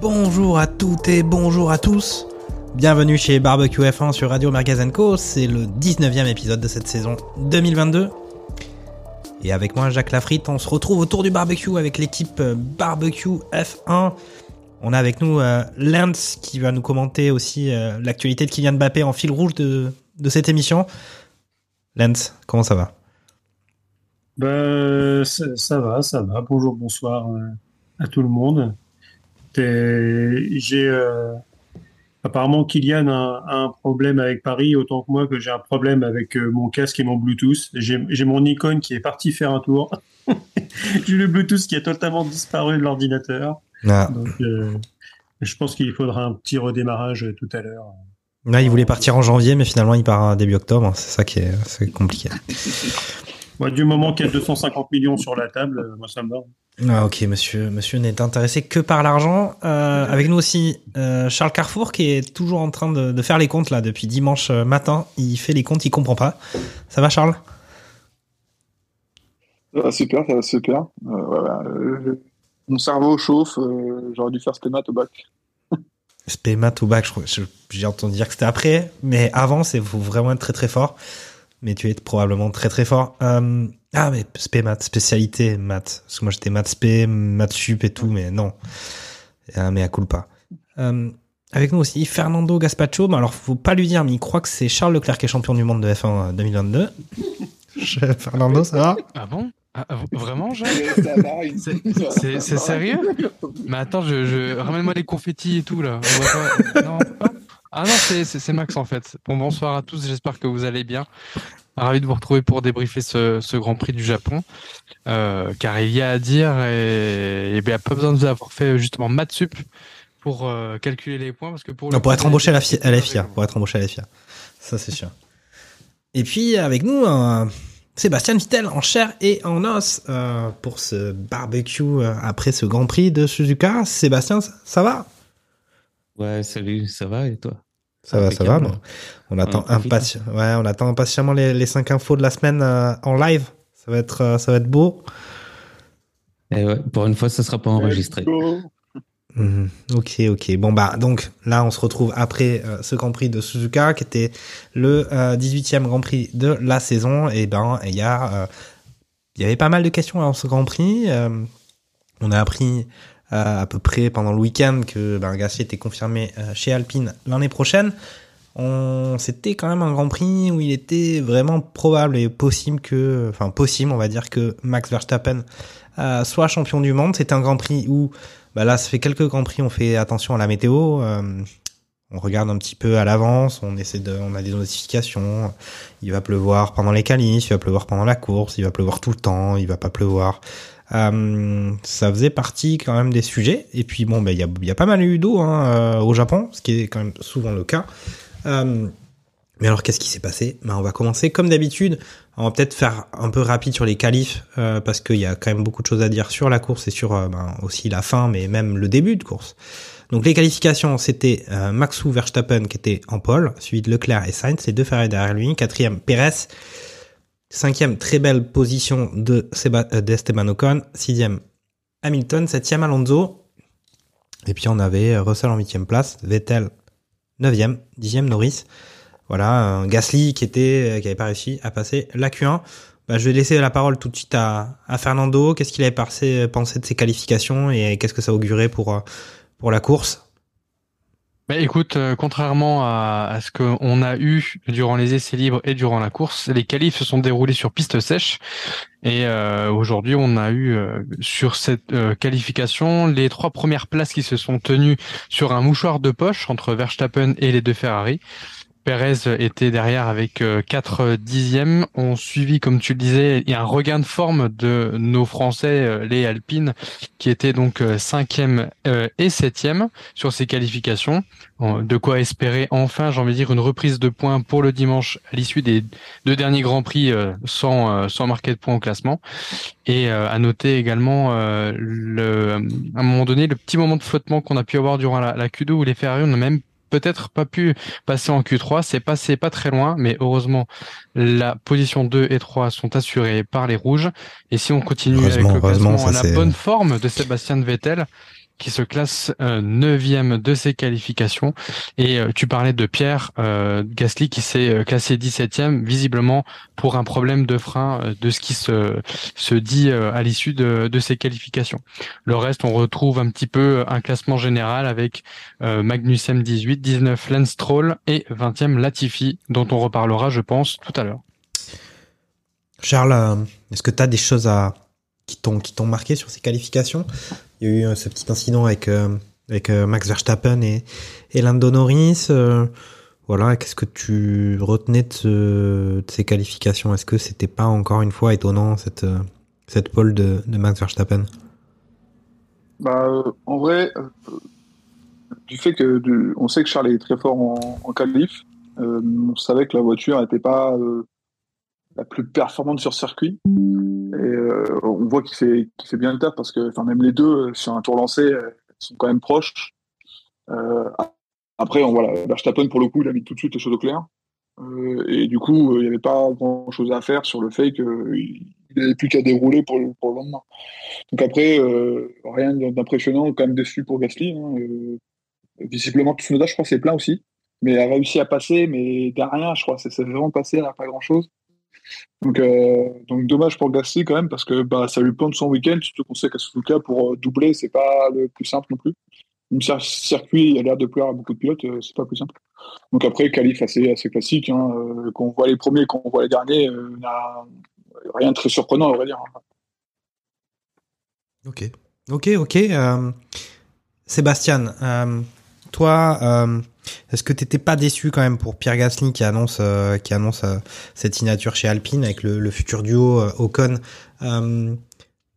Bonjour à toutes et bonjour à tous. Bienvenue chez Barbecue F1 sur Radio Mergazenco. C'est le 19e épisode de cette saison 2022. Et avec moi, Jacques Lafritte, on se retrouve autour du barbecue avec l'équipe euh, Barbecue F1. On a avec nous euh, Lance qui va nous commenter aussi euh, l'actualité de Kylian Mbappé en fil rouge de, de cette émission. Lance, comment ça va? Ben, ça, va, ça va. Bonjour, bonsoir euh, à tout le monde. J'ai euh, apparemment Kylian a, a un problème avec Paris autant que moi que j'ai un problème avec euh, mon casque et mon Bluetooth. J'ai mon icône qui est parti faire un tour. J'ai le Bluetooth qui a totalement disparu de l'ordinateur. ah. Donc, euh, je pense qu'il faudra un petit redémarrage tout à l'heure. Là, il voulait partir en janvier, mais finalement, il part début octobre. C'est ça qui est, compliqué. Moi, du moment qu'il y a 250 millions sur la table, euh, moi ça me va. Ah ok, monsieur, monsieur n'est intéressé que par l'argent. Euh, avec nous aussi euh, Charles Carrefour qui est toujours en train de, de faire les comptes là depuis dimanche matin. Il fait les comptes, il comprend pas. Ça va Charles? Ça va super, ça va super. Euh, voilà, euh, mon cerveau chauffe, euh, j'aurais dû faire stémat au bac. Spémat au bac, je crois- je- j'ai entendu dire que c'était après, mais avant c'est faut vraiment être très très fort. Mais tu es probablement très très fort. Euh, ah mais spémat, spécialité maths. Parce que moi j'étais maths spé, maths sup et tout, mais non. Ah, mais à culpa. Euh, avec nous aussi Fernando Gaspacho. Mais alors faut pas lui dire, mais il croit que c'est Charles Leclerc qui est champion du monde de F1 2022. Je- Fernando, ça va? Ah bon? Ah, ah, Vraiment, Jacques C'est- sérieux? Mais attends, je, je... ramène-moi les confettis et tout là. On va pas- non, pas Ah non, c'est- Max en fait. Bon, bonsoir à tous, j'espère que vous allez bien. Ravi de vous retrouver pour débriefer ce, ce Grand Prix du Japon. Euh, car il y a à dire et il n'y a pas besoin de vous avoir fait justement maths sup pour euh, calculer les points parce que pour, Non, pour coup, être embauché à la, FIA, à la FIA, pour être embauché à la FIA. Ça, c'est sûr. Et puis, avec nous, un Sébastien Vittel en chair et en os euh, pour ce barbecue euh, après ce Grand Prix de Suzuka. Sébastien, ça va? Ouais, salut, ça va et toi? Ça va, ça va. Bon. On attend, On profite. impati- ouais, on attend impatiemment les, les 5 infos de la semaine euh, en live. Ça va être, euh, ça va être beau. Et ouais, pour une fois, ça sera pas enregistré. Mhm. Ok, ok. Bon bah donc là on se retrouve après euh, ce Grand Prix de Suzuka qui était le euh, 18e Grand Prix de la saison. Et ben il y a euh, il y avait pas mal de questions dans ce Grand Prix. Euh, on a appris à peu près pendant le week-end que ben, était confirmé euh, chez Alpine l'année prochaine. On c'était quand même un Grand Prix où il était vraiment probable et possible que enfin possible on va dire que Max Verstappen euh, soit champion du monde. C'était un Grand Prix où bah là, ça fait quelques grands prix, on fait attention à la météo. euh, on regarde un petit peu à l'avance, on essaie de, on a des notifications. Il va pleuvoir pendant les qualifs, il va pleuvoir pendant la course, il va pleuvoir tout le temps, il va pas pleuvoir. Euh, ça faisait partie quand même des sujets. Et puis bon, bah, il y, a, y a pas mal eu d'eau hein, euh, au Japon, ce qui est quand même souvent le cas. Euh, mais alors, qu'est-ce qui s'est passé? Ben, On va commencer comme d'habitude. On va peut-être faire un peu rapide sur les qualifs, euh, parce qu'il y a quand même beaucoup de choses à dire sur la course et sur euh, ben, aussi la fin, mais même le début de course. Donc les qualifications, c'était euh, Maxou Verstappen qui était en pole, suivi de Leclerc et Sainz, les deux Ferrari derrière lui. Quatrième, Perez. Cinquième, très belle position de euh, d'Esteban Ocon. Sixième, Hamilton. Septième, Alonso. Et puis on avait euh, Russell en huitième place, Vettel neuvième, dixième, Norris. Voilà, Gasly qui était, euh, qui avait pas réussi à passer la Q1. Bah, je vais laisser la parole tout de suite à, Fernando. Qu'est-ce qu'il avait pensé, pensé de ses qualifications et qu'est-ce que ça augurait pour, pour la course? Bah, écoute, euh, contrairement à, à ce qu'on a eu durant les essais libres et durant la course, les qualifs se sont déroulés sur piste sèche. Et euh, aujourd'hui, on a eu euh, sur cette qualification les trois premières places qui se sont tenues sur un mouchoir de poche entre Verstappen et les deux Ferrari. Perez était derrière avec 4 dixièmes. On suivi, comme tu le disais, un regain de forme de nos Français, les Alpines, qui étaient donc cinquième et septième sur ces qualifications. De quoi espérer enfin, j'ai envie de dire, une reprise de points pour le dimanche à l'issue des deux derniers Grands Prix sans, sans marquer de points au classement. Et à noter également, le, à un moment donné, le petit moment de flottement qu'on a pu avoir durant la, la Q2 où les Ferrari, on a même peut-être pas pu passer en Q3, c'est passé pas très loin, mais heureusement la position 2 et 3 sont assurées par les rouges. Et si on continue avec le classement, la bonne forme de Sébastien Vettel, qui se classe euh, neuvième de ses qualifications. Et euh, tu parlais de Pierre euh, Gasly qui s'est classé 17e, visiblement pour un problème de frein de ce qui se, se dit à l'issue de, de ses qualifications. Le reste, on retrouve un petit peu un classement général avec Magnussen 18, 19 Lance Stroll et 20e Latifi, dont on reparlera, je pense, tout à l'heure. Charles, est-ce que tu as des choses à qui t'ont qui t'ont marqué sur ces qualifications? Il y a eu euh, ce petit incident avec euh, avec euh, Max Verstappen et, et Lando Norris. voilà, qu'est-ce que tu retenais de, ces qualifications? Est-ce que c'était pas encore une fois étonnant cette cette pole de, de Max Verstappen? Bah, en vrai, du fait que on sait que Charles est très fort en, en qualif, on savait que la voiture n'était pas la plus performante sur circuit. Et euh, on voit qu'il fait, qu'il fait bien le taf parce que enfin, même les deux, euh, sur un tour lancé, euh, sont quand même proches. après, on, voilà, Verstappen, pour le coup, il a mis tout de suite les choses au clair. et du coup, il n'y avait pas grand chose à faire sur le fait qu'il n'avait plus qu'à dérouler pour le, lendemain. Donc après, rien d'impressionnant, quand même déçu pour Gasly. Hein, visiblement, Tsunoda, je crois, c'est plein aussi. Mais il a réussi à passer, mais derrière, je crois. C'est vraiment passé, elle n'a pas grand-chose. Donc, euh, donc dommage pour Gasly quand même parce que bah, ça lui plante son week-end. Surtout qu'on sait qu'à cas pour euh, doubler, c'est pas le plus simple non plus. Même circuit, il a l'air de plaire à beaucoup de pilotes, euh, c'est pas plus simple. Donc après, qualif assez, assez classique. Hein, qu'on voit les premiers, qu'on voit les derniers, a rien de très surprenant, on va dire. Ok, ok, ok. Sébastien, toi, est-ce que t'étais pas déçu quand même pour Pierre Gasly qui annonce euh, euh, cette signature chez Alpine avec le, futur duo euh, Ocon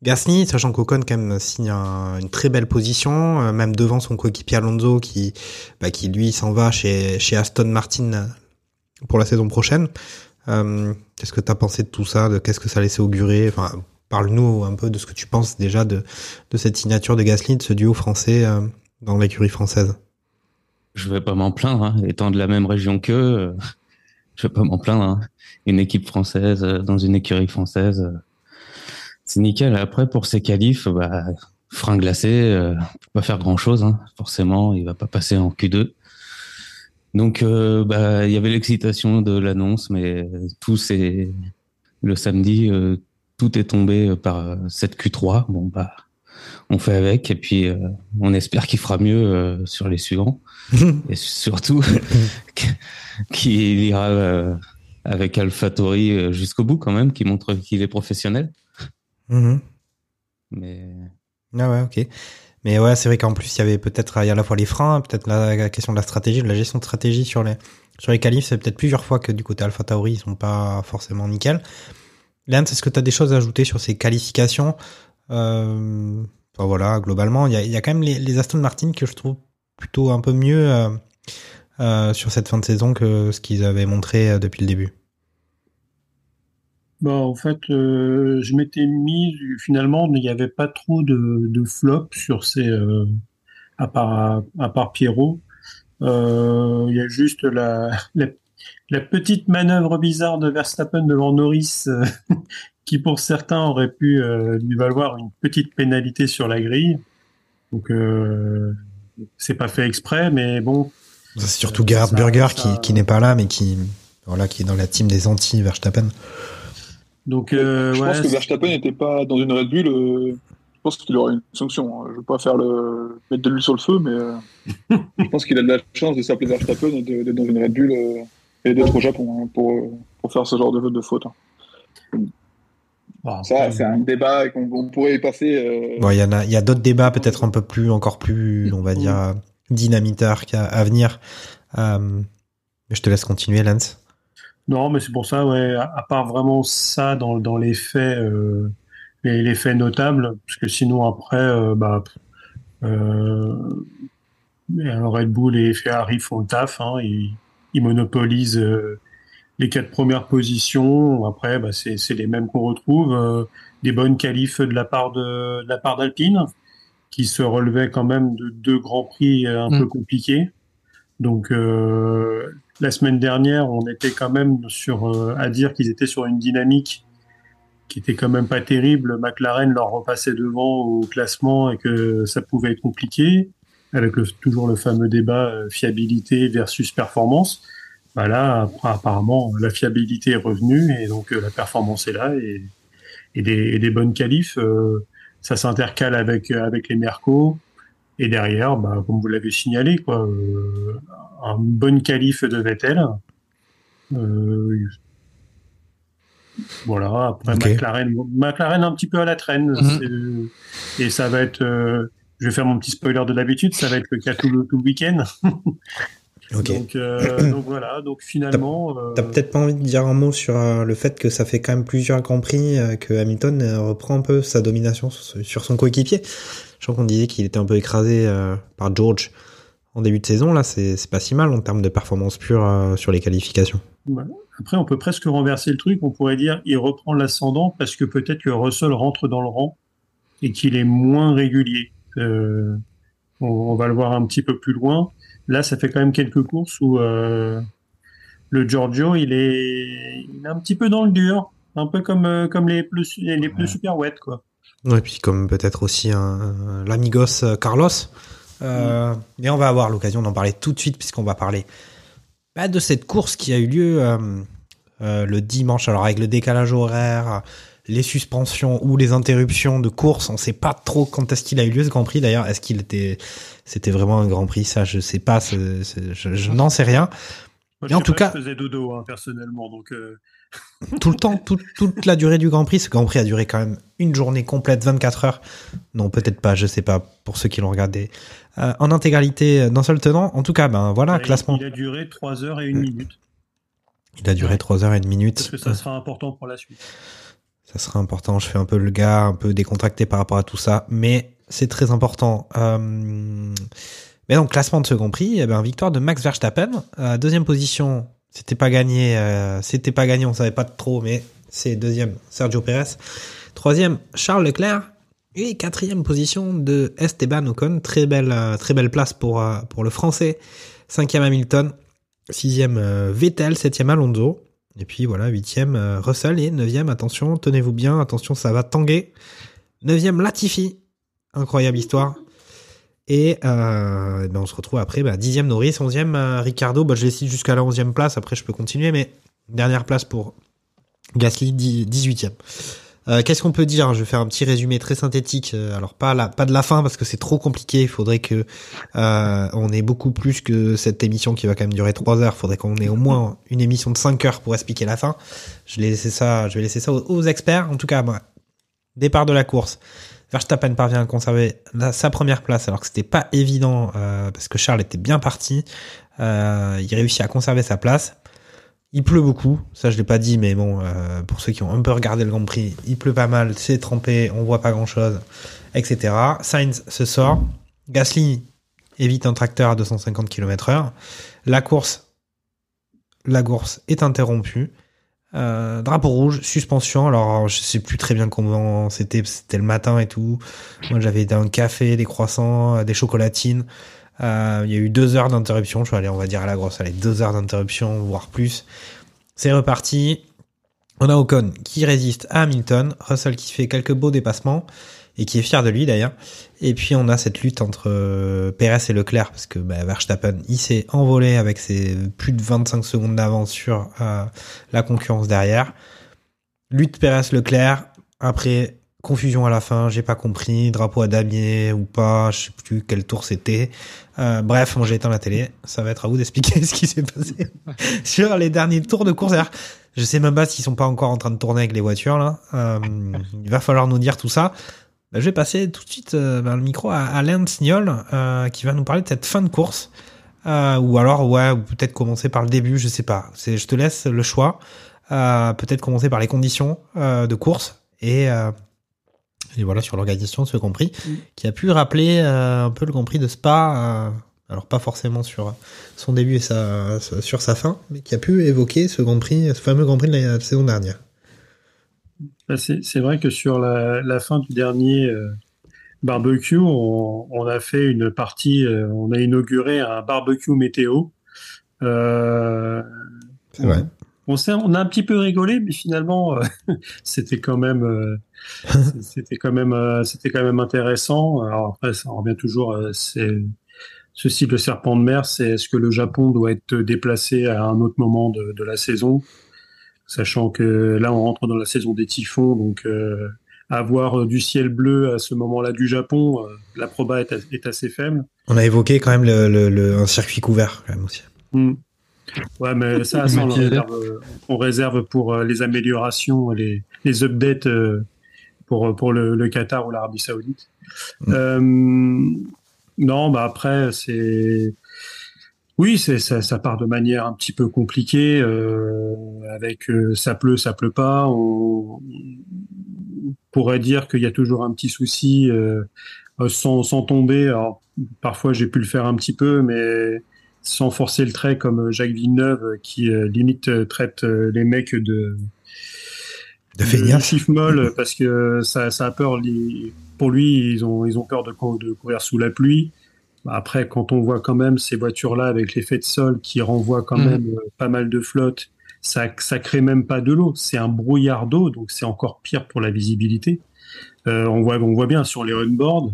Gasly, sachant qu'Ocon quand même signe une très belle position, même devant son coéquipier Alonso qui bah, qui lui s'en va chez Aston Martin pour la saison prochaine. qu'est-ce que t'as pensé de tout ça De qu'est-ce que ça laissait augurer? Parle-nous un peu de ce que tu penses déjà de de cette signature de Gasly, de ce duo français dans l'écurie française je vais pas m'en plaindre, hein. étant de la même région qu'eux, euh, je vais pas m'en plaindre. Hein. Une équipe française euh, dans une écurie française, euh, c'est nickel. Après, pour ces qualifs, bah, frein glacé, euh, peut pas faire grand chose. Hein. Forcément, il va pas passer en Q2. Donc, bah, il y avait l'excitation de l'annonce, mais tout c'est le samedi, tout est tombé par cette Q3. Bon, bah, on fait avec et puis on espère qu'il fera mieux sur les suivants. Et surtout qu'il ira euh, avec AlphaTauri euh, jusqu'au bout quand même, qui montre qu'il est professionnel. Mhm. Mais ah ouais, ok. Mais ouais, c'est vrai qu'en plus il y avait peut-être à la fois les freins, peut-être la, question de la stratégie, de la gestion de stratégie sur les sur les qualifs, c'est peut-être plusieurs fois que du côté AlphaTauri ils sont pas forcément nickel. Lance, est-ce que tu as des choses à ajouter sur ces qualifications? Euh, enfin, voilà, globalement, il y a, y a, quand même les, les Aston Martin que je trouve plutôt un peu mieux euh, euh, sur cette fin de saison que ce qu'ils avaient montré euh, depuis le début bah, en fait, je m'étais mis finalement, il n'y avait pas trop de, de flop sur ces, à part à part Pierrot. Il y a juste la, la, petite manœuvre bizarre de Verstappen devant Norris, qui pour certains aurait pu lui valoir une petite pénalité sur la grille. Donc c'est pas fait exprès, mais bon. C'est surtout Gerhard Burger qui, qui n'est pas là, mais qui, voilà, qui est dans la team des anti Verstappen. Donc, euh, je ouais, pense que Verstappen n'était pas dans une Red Bull. Euh, je pense qu'il aurait une sanction. Je veux pas faire le mettre de l'huile sur le feu, mais euh, je pense qu'il a de la chance de s'appeler Verstappen et d'être dans une Red Bull euh, et d'être au Japon hein, pour, pour faire ce genre de, de faute. Hein. Bon, ça, c'est un débat qu'on on pourrait y passer. Euh... Bon, il y en a, il y a d'autres débats peut-être un peu plus, encore plus, on va dire, dynamiteurs qu'à à venir. Euh, Je te laisse continuer, Lance. Non, mais c'est pour ça, ouais, à, part vraiment ça dans, dans les faits, euh, les, les faits notables, parce que sinon après, euh, bah, euh, Red Bull et Ferrari font le taf, hein, ils, ils monopolisent euh, les quatre premières positions. Après, bah, c'est les mêmes qu'on retrouve, euh, des bonnes qualifs de la part de, de la part d'Alpine, qui se relevaient quand même de deux grands prix euh, un Mm. peu compliqués. Donc euh, la semaine dernière, on était quand même sur euh, à dire qu'ils étaient sur une dynamique qui était quand même pas terrible. McLaren leur repassait devant au classement et que ça pouvait être compliqué, avec le- toujours le fameux débat fiabilité versus performance. Bah là, appa- apparemment, la fiabilité est revenue et donc euh, la performance est là et, et, des, et des bonnes qualifs. euh, ça s'intercale avec avec les Mercos. Et derrière, bah, comme vous l'avez signalé, quoi, euh, un bonne qualif de Vettel. Euh, voilà. Après. McLaren, McLaren un petit peu à la traîne. Mhm. Et ça va être. euh, je vais faire mon petit spoiler de d'habitude. Ça va être le cas tout le, tout le week-end. Donc, euh, donc voilà. Donc finalement. euh, T'as peut-être pas envie de dire un mot sur euh, le fait que ça fait quand même plusieurs grands prix euh, que Hamilton euh, reprend un peu sa domination sur, son coéquipier. Je crois qu'on disait qu'il était un peu écrasé euh, par George en début de saison. Là, c'est pas si mal en termes de performance pure euh, sur les qualifications. Après, on peut presque renverser le truc. On pourrait dire il reprend l'ascendant parce que peut-être que Russell rentre dans le rang et qu'il est moins régulier. Euh, on, on va le voir un petit peu plus loin. Là, ça fait quand même quelques courses où euh, le Giorgio, il est, il est un petit peu dans le dur, un peu comme euh, comme les plus les, les plus super wet quoi. Et puis comme peut-être aussi l'amigos euh, Carlos. Euh, Mais on va avoir l'occasion d'en parler tout de suite puisqu'on va parler bah, de cette course qui a eu lieu euh, euh, le dimanche. Alors avec le décalage horaire, les suspensions ou les interruptions de course, on sait pas trop quand est-ce qu'il a eu lieu ce Grand Prix. D'ailleurs, est-ce qu'il était, c'était vraiment un Grand Prix Ça, je sais pas. je je n'en sais rien. Moi, Mais en tout pas, cas, je faisais dodo hein, personnellement, donc euh, tout le temps, tout- toute la durée du Grand Prix. Ce Grand Prix a duré quand même une journée complète, 24 heures. Non, peut-être pas, je sais pas, pour ceux qui l'ont regardé. Euh, en intégralité d'un seul tenant. En tout cas, ben voilà, il- classement. Il a duré 3 heures et une minute. Il a duré 3 heures et une minute. Parce que ça sera important pour la suite. Ça sera important. Je fais un peu le gars, un peu décontracté par rapport à tout ça, mais c'est très important. Euh, Mais donc, classement de Grand Prix, eh ben, victoire de Max Verstappen. Euh, deuxième position, c'était pas gagné, euh, c'était pas gagné, on savait pas trop, mais c'est deuxième Sergio Perez. Troisième, Charles Leclerc. Et quatrième position de Esteban Ocon. Très belle, place pour, pour le français. Cinquième Hamilton. Sixième Vettel. Septième Alonso. Et puis voilà, huitième Russell. Et neuvième, attention, tenez-vous bien, attention, ça va tanguer. Neuvième Latifi. Incroyable histoire. Et euh, ben on se retrouve après, bah, dixième Norris, onzième euh, Ricardo. Bah, je les cite jusqu'à la onzième place. Après, je peux continuer, mais dernière place pour Gasly, dix- 18e. Euh, Qu'est-ce qu'on peut dire? Je vais faire un petit résumé très synthétique. Euh, Alors pas la, pas de la fin parce que c'est trop compliqué. Il faudrait que on ait beaucoup plus que cette émission qui va quand même durer 3 heures. Il faudrait qu'on ait au moins une émission de 5 heures pour expliquer la fin. Je, vais laisser ça, je vais laisser ça aux, experts. En tout cas, moi, départ de la course. Verstappen parvient à conserver sa première place alors que c'était pas évident euh, parce que Charles était bien parti. Euh, il réussit à conserver sa place. Il pleut beaucoup, ça je l'ai pas dit, mais bon, euh, pour ceux qui ont un peu regardé le Grand Prix, il pleut pas mal, c'est trempé, on voit pas grand chose, etc. Sainz se sort, Gasly évite un tracteur à 250 km heure, la course, la course est interrompue, euh, drapeau rouge, suspension, alors je sais plus très bien comment c'était, c'était le matin et tout, moi j'avais un café, des croissants, euh, des chocolatines, euh, il y a eu deux heures d'interruption. Je vais aller, on va dire à la grosse, allez, deux heures d'interruption, voire plus. C'est reparti. On a Ocon qui résiste à Hamilton, Russell qui fait quelques beaux dépassements et qui est fier de lui d'ailleurs. Et puis on a cette lutte entre euh, Perez et Leclerc parce que bah, Verstappen il s'est envolé avec ses plus de 25 secondes d'avance sur euh, la concurrence derrière. Lutte Perez-Leclerc. Après confusion à la fin, j'ai pas compris, drapeau à damier ou pas, je sais plus quel tour c'était. Euh, bref, moi j'ai éteint la télé, ça va être à vous d'expliquer ce qui s'est passé sur les derniers tours de course. Je sais même pas s'ils sont pas encore en train de tourner avec les voitures là. Euh, il va falloir nous dire tout ça. Bah, je vais passer tout de suite euh, le micro à Alain Signol euh, qui va nous parler de cette fin de course. euh, ou alors ouais, ou peut-être commencer par le début, je sais pas. C'est, je te laisse le choix. Euh, peut-être commencer par les conditions euh, de course et euh, et voilà sur l'organisation de ce Grand Prix, qui a pu rappeler euh, un peu le Grand Prix de Spa. euh, alors pas forcément sur son début et sa, sur sa fin, mais qui a pu évoquer ce Grand Prix, ce fameux Grand Prix de la saison dernière. Bah, C'est vrai que sur la, la fin du dernier euh, barbecue, on, on a fait une partie, euh, on a inauguré un barbecue météo. Euh, C'est vrai. on, a un petit peu rigolé, mais finalement, euh, c'était quand même, euh, c'était quand même, euh, c'était quand même intéressant. Alors après, ça revient toujours. euh, c'est ce style de serpent de mer, c'est est-ce que le Japon doit être déplacé à un autre moment de, de la saison, sachant que là, on rentre dans la saison des typhons, donc euh, avoir du ciel bleu à ce moment-là du Japon, euh, la proba est, est assez faible. On a évoqué quand même le, le- le- un circuit couvert quand même aussi. Hmm. Ouais, mais ça, ça, on, réserve, euh, on réserve pour euh, les améliorations, les, les updates euh, pour, pour le, le Qatar ou l'Arabie Saoudite. Euh, non, bah après, c'est. Oui, c'est ça, ça part de manière un petit peu compliquée, euh, avec euh, ça pleut, ça pleut pas. On, on pourrait dire qu'il y a toujours un petit souci euh, sans, sans tomber. Alors, parfois, j'ai pu le faire un petit peu, mais sans forcer le trait comme Jacques Villeneuve qui limite traite les mecs de De feignasses. molle parce que ça, ça a peur pour lui ils ont ils ont peur de, cou- de courir sous la pluie après quand on voit quand même ces voitures là avec l'effet de sol qui renvoient quand Mhm. même euh, pas mal de flotte ça ça crée même pas de l'eau c'est un brouillard d'eau donc c'est encore pire pour la visibilité Euh, on voit on voit bien sur les on-board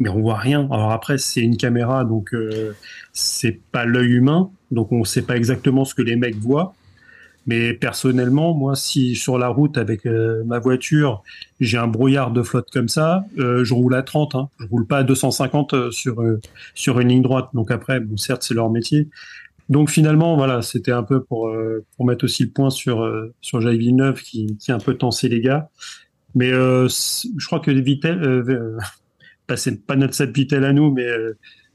mais on voit rien. Alors après, c'est une caméra, donc euh, c'est pas l'œil humain, donc on sait pas exactement ce que les mecs voient. Mais personnellement, moi, si sur la route avec euh, ma voiture, j'ai un brouillard de flotte comme ça, euh, je roule à 30. Hein. Je roule pas à 250 euh, sur sur une ligne droite. Donc après, bon, certes, c'est leur métier. Donc finalement, voilà, c'était un peu pour pour mettre aussi le point sur sur Jacques Villeneuve qui qui a un peu tensé les gars. Mais je crois que Vittel, pas, c'est pas notre Seb Vittel à nous, mais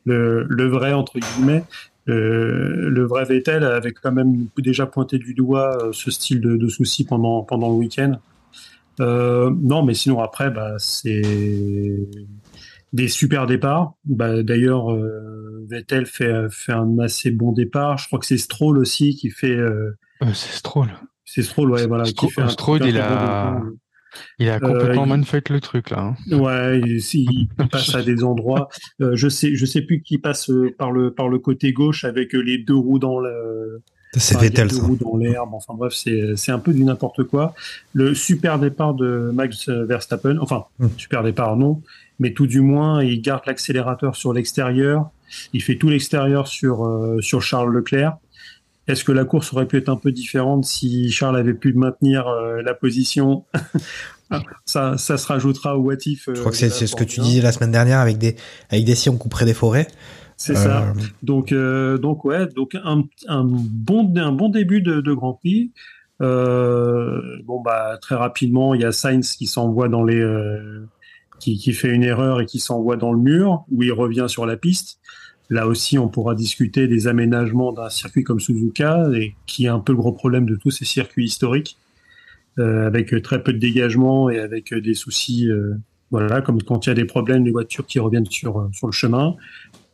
le, le vrai entre guillemets, euh, le vrai Vettel avait quand même déjà pointé du doigt euh, ce style de, de souci pendant pendant le week-end. Euh, non, mais sinon après, bah, c'est des super départs. Bah, D'ailleurs, euh, Vettel fait fait un assez bon départ. Je crois que c'est Stroll aussi qui fait. euh, c'est Stroll. c'est Stroll, ouais, voilà, Stro- qui fait un Stroll, il un très bon a- départ. Il a complètement il- manfuck le truc là. hein. Ouais, il, il- il passe à des endroits. Euh, je sais, je sais plus qui passe euh, par le par le côté gauche avec euh, les deux roues dans le. C'est enfin, Vettel, les deux ça. roues dans l'herbe. Enfin bref, c'est c'est un peu du n'importe quoi. Le super départ de Max Verstappen. Enfin, Hmm. super départ non, mais tout du moins, il garde l'accélérateur sur l'extérieur. Il fait tout l'extérieur sur euh, sur Charles Leclerc. Est-ce que la course aurait pu être un peu différente si Charles avait pu maintenir euh, la position? Ça, ça se rajoutera au what if. euh, Je crois que de c'est ce que tu Formule 1. disais la semaine dernière avec des avec des si on couperait des forêts. C'est ça. Euh, Donc, euh, donc ouais, donc un, un bon un bon début de, de Grand Prix. Euh, bon bah très rapidement, il y a Sainz qui s'envoie dans les euh, qui, qui fait une erreur et qui s'envoie dans le mur où il revient sur la piste. Là aussi, on pourra discuter des aménagements d'un circuit comme Suzuka qui est un peu le gros problème de tous ces circuits historiques euh, avec très peu de dégagement et avec des soucis. euh, voilà, comme quand il y a des problèmes, les voitures qui reviennent sur euh, sur le chemin.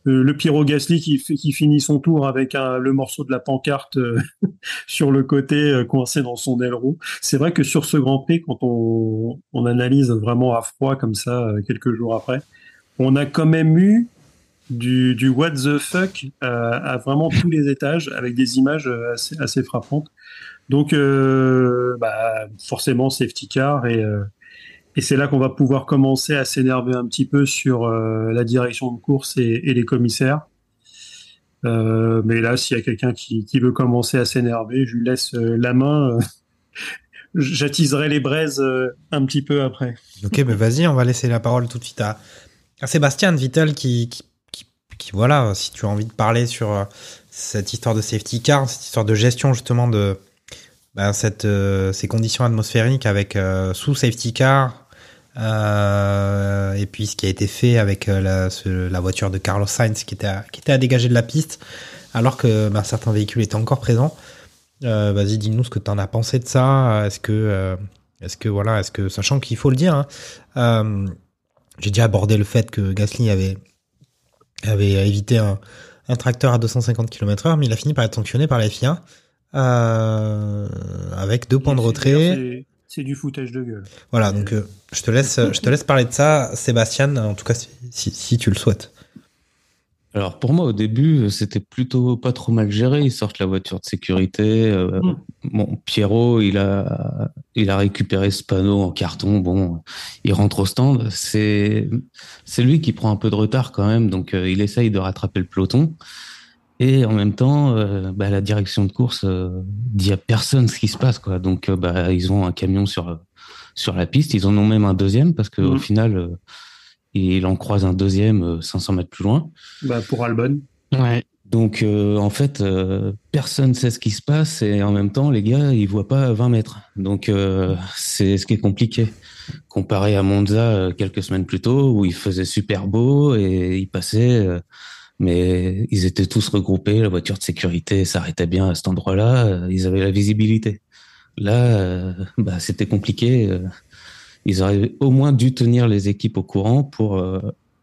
Le Pyro Gasly qui, fi- qui finit son tour avec le morceau de la pancarte sur le côté coincé dans son aileron. C'est vrai que sur ce Grand Prix, quand on, on analyse vraiment à froid comme ça quelques jours après, on a quand même eu du, du what the fuck euh, à vraiment tous les étages avec des images euh, assez, frappantes. Donc, euh, bah, forcément, safety car et, euh, et c'est là qu'on va pouvoir commencer à s'énerver un petit peu sur euh, la direction de course et, et les commissaires. Euh, mais là, s'il y a quelqu'un qui, qui veut commencer à s'énerver, je lui laisse la main. J'attiserai les braises un petit peu après. Ok, mais vas-y, on va laisser la parole tout de suite à, à Sébastien Vittel qui, qui, voilà, si tu as envie de parler sur euh, cette histoire de safety car, cette histoire de gestion justement de ben, euh, ces conditions atmosphériques avec euh, sous safety car et puis ce qui a été fait avec la, voiture de Carlos Sainz qui était à, qui était à dégager de la piste. alors que bah, certains véhicules étaient encore présents. Vas-y, dis-nous ce que tu en as pensé de ça. Est-ce que, est-ce que voilà, est-ce que sachant qu'il faut le dire, hein, j'ai déjà abordé le fait que Gasly avait avait évité un, un tracteur à 250 km/h, mais il a fini par être sanctionné par la FIA euh, avec deux points de retrait. C'est- du foutage de gueule. Voilà, donc euh, je te laisse, je te laisse parler de ça, Sébastien. En tout cas, si, si, si tu le souhaites. Alors pour moi au début c'était plutôt pas trop mal géré. Ils sortent la voiture de sécurité. euh, Mm. Bon Pierrot il a il a récupéré ce panneau en carton. Bon il rentre au stand. C'est c'est lui qui prend un peu de retard quand même. Donc euh, il essaye de rattraper le peloton. Et en même temps euh, bah, la direction de course euh, dit à personne ce qui se passe quoi. Donc euh, bah ils ont un camion sur sur la piste. Ils en ont même un deuxième parce que au Mhm. final euh, il en croise un deuxième euh, 500 mètres plus loin. Bah, pour Albon. Ouais. Donc euh, en fait, euh, personne sait ce qui se passe et en même temps, les gars, ils voient pas 20 mètres. Donc euh, c'est ce qui est compliqué. Comparé à Monza euh, quelques semaines plus tôt, où il faisait super beau et ils passaient, euh, mais ils étaient tous regroupés, la voiture de sécurité s'arrêtait bien à cet endroit-là, euh, ils avaient la visibilité. Là, euh, bah, c'était compliqué. Ils auraient au moins dû tenir les équipes au courant pour euh,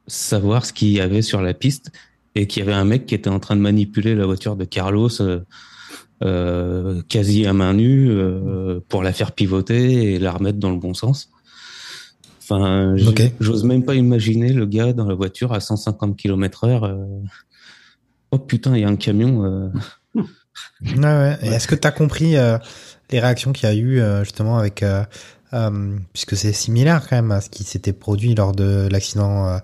savoir ce qu'il y avait sur la piste et qu'il y avait un mec qui était en train de manipuler la voiture de Carlos euh, euh, quasi à main nue euh, pour la faire pivoter et la remettre dans le bon sens. Enfin, j'ose même pas imaginer le gars dans la voiture à 150 km heure. euh, Oh putain, il y a un camion. Ouais, ouais. Et est-ce que tu as compris les réactions qu'il y a eu justement avec euh, puisque c'est similaire quand même à ce qui s'était produit lors de l'accident euh,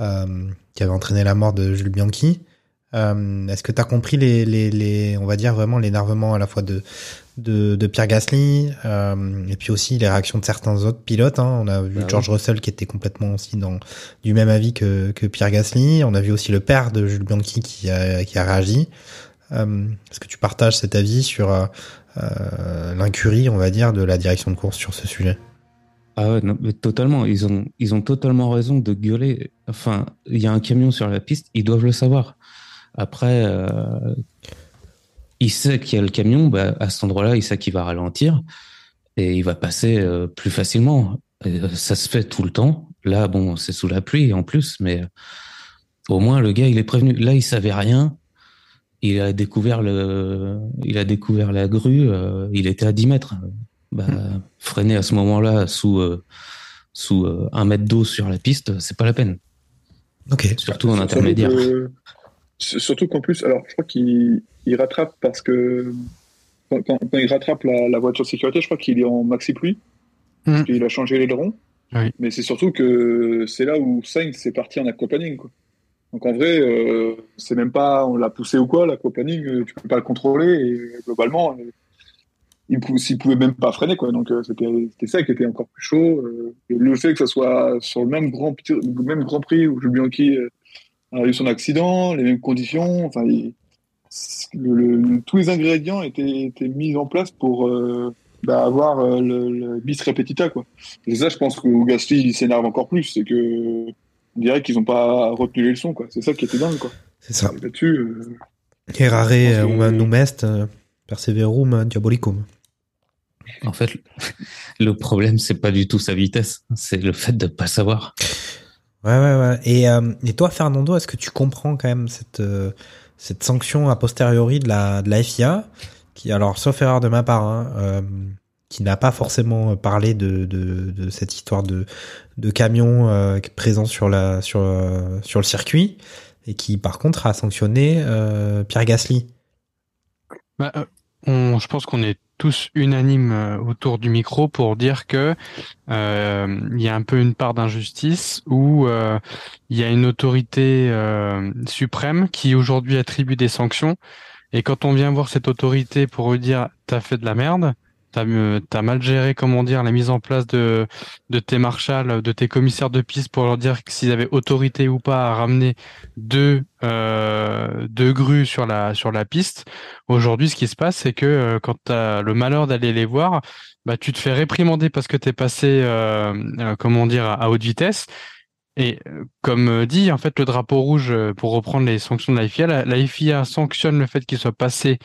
euh, qui avait entraîné la mort de Jules Bianchi. Euh, est-ce que tu as compris les, les, les on va dire vraiment l'énervement à la fois de de, de Pierre Gasly euh, et puis aussi les réactions de certains autres pilotes. hein. On a vu Bah George Russell qui était complètement aussi dans du même avis que, que Pierre Gasly. On a vu aussi le père de Jules Bianchi qui a, qui a réagi. Euh, Est-ce que tu partages cet avis sur l'incurie, on va dire, de la direction de course sur ce sujet Ah ouais, non, mais totalement. Ils ont, ils ont totalement raison de gueuler. Enfin, il y a un camion sur la piste, ils doivent le savoir. Après, euh, il sait qu'il y a le camion, bah, à cet endroit-là, il sait qu'il va ralentir et il va passer euh, plus facilement. Euh, ça se fait tout le temps. Là, bon, c'est sous la pluie en plus, mais euh, au moins le gars, il est prévenu. Là, il savait rien. Il a découvert le, il a découvert la grue. euh, il était à 10 mètres. Bah, freiner à ce moment-là sous euh, sous euh, un mètre d'eau sur la piste, c'est pas la peine. Ok. Surtout en intermédiaire. que- Surtout qu'en plus, alors je crois qu'il il rattrape parce que quand, quand- quand il rattrape la, la voiture de sécurité, je crois qu'il est en maxi pluie. Mm. Parce qu'il a changé l'aileron. Oui. Mais c'est surtout que c'est là où Sainz est parti en aquaplaning. Quoi. Donc en vrai, euh, c'est même pas on l'a poussé ou quoi, l'aquaplaning, euh, tu peux pas le contrôler et euh, globalement, il, il pouvait même pas freiner. Quoi. Donc c'était ça qui était encore plus chaud. le fait que ce soit sur le même grand, même grand prix où Jules Bianchi a eu son accident, les mêmes conditions, enfin, tous les ingrédients étaient, mis en place pour bah, avoir le, bis repetita. Quoi. Et ça, je pense que Gasly s'énerve encore plus. C'est que on dirait qu'ils n'ont pas retenu les leçons. quoi. C'est ça qui était dingue. Quoi. C'est ça. Là-dessus, euh, Errare humanum est, euh, perseverum diabolicum. En fait, le problème, c'est pas du tout sa vitesse, c'est le fait de pas savoir. Ouais, ouais, ouais. Et, euh, et toi, Fernando, est-ce que tu comprends quand même cette, euh, cette sanction a posteriori de la, de la FIA, qui, alors, sauf erreur de ma part, hein, euh, qui n'a pas forcément parlé de, de, cette histoire de, de camion euh, présent sur, la, sur, euh, sur le circuit, et qui, par contre, a sanctionné euh, Pierre Gasly. Bah, euh, je pense qu'on est tous unanimes euh, autour du micro pour dire que euh, il y a un peu une part d'injustice où euh, il y a une autorité euh, suprême qui aujourd'hui attribue des sanctions et quand on vient voir cette autorité pour lui dire t'as fait de la merde, t'as t'as mal géré comment dire la mise en place de de tes marshals, de tes commissaires de piste pour leur dire s'ils avaient autorité ou pas à ramener deux euh, deux grues sur la sur la piste. Aujourd'hui, ce qui se passe, c'est que euh, quand tu as le malheur d'aller les voir, bah, tu te fais réprimander parce que tu es passé, euh, euh, comment dire, à, haute vitesse. Et euh, comme dit, en fait, le drapeau rouge, pour reprendre les sanctions de la FIA, la, la FIA sanctionne le fait qu'il soit passé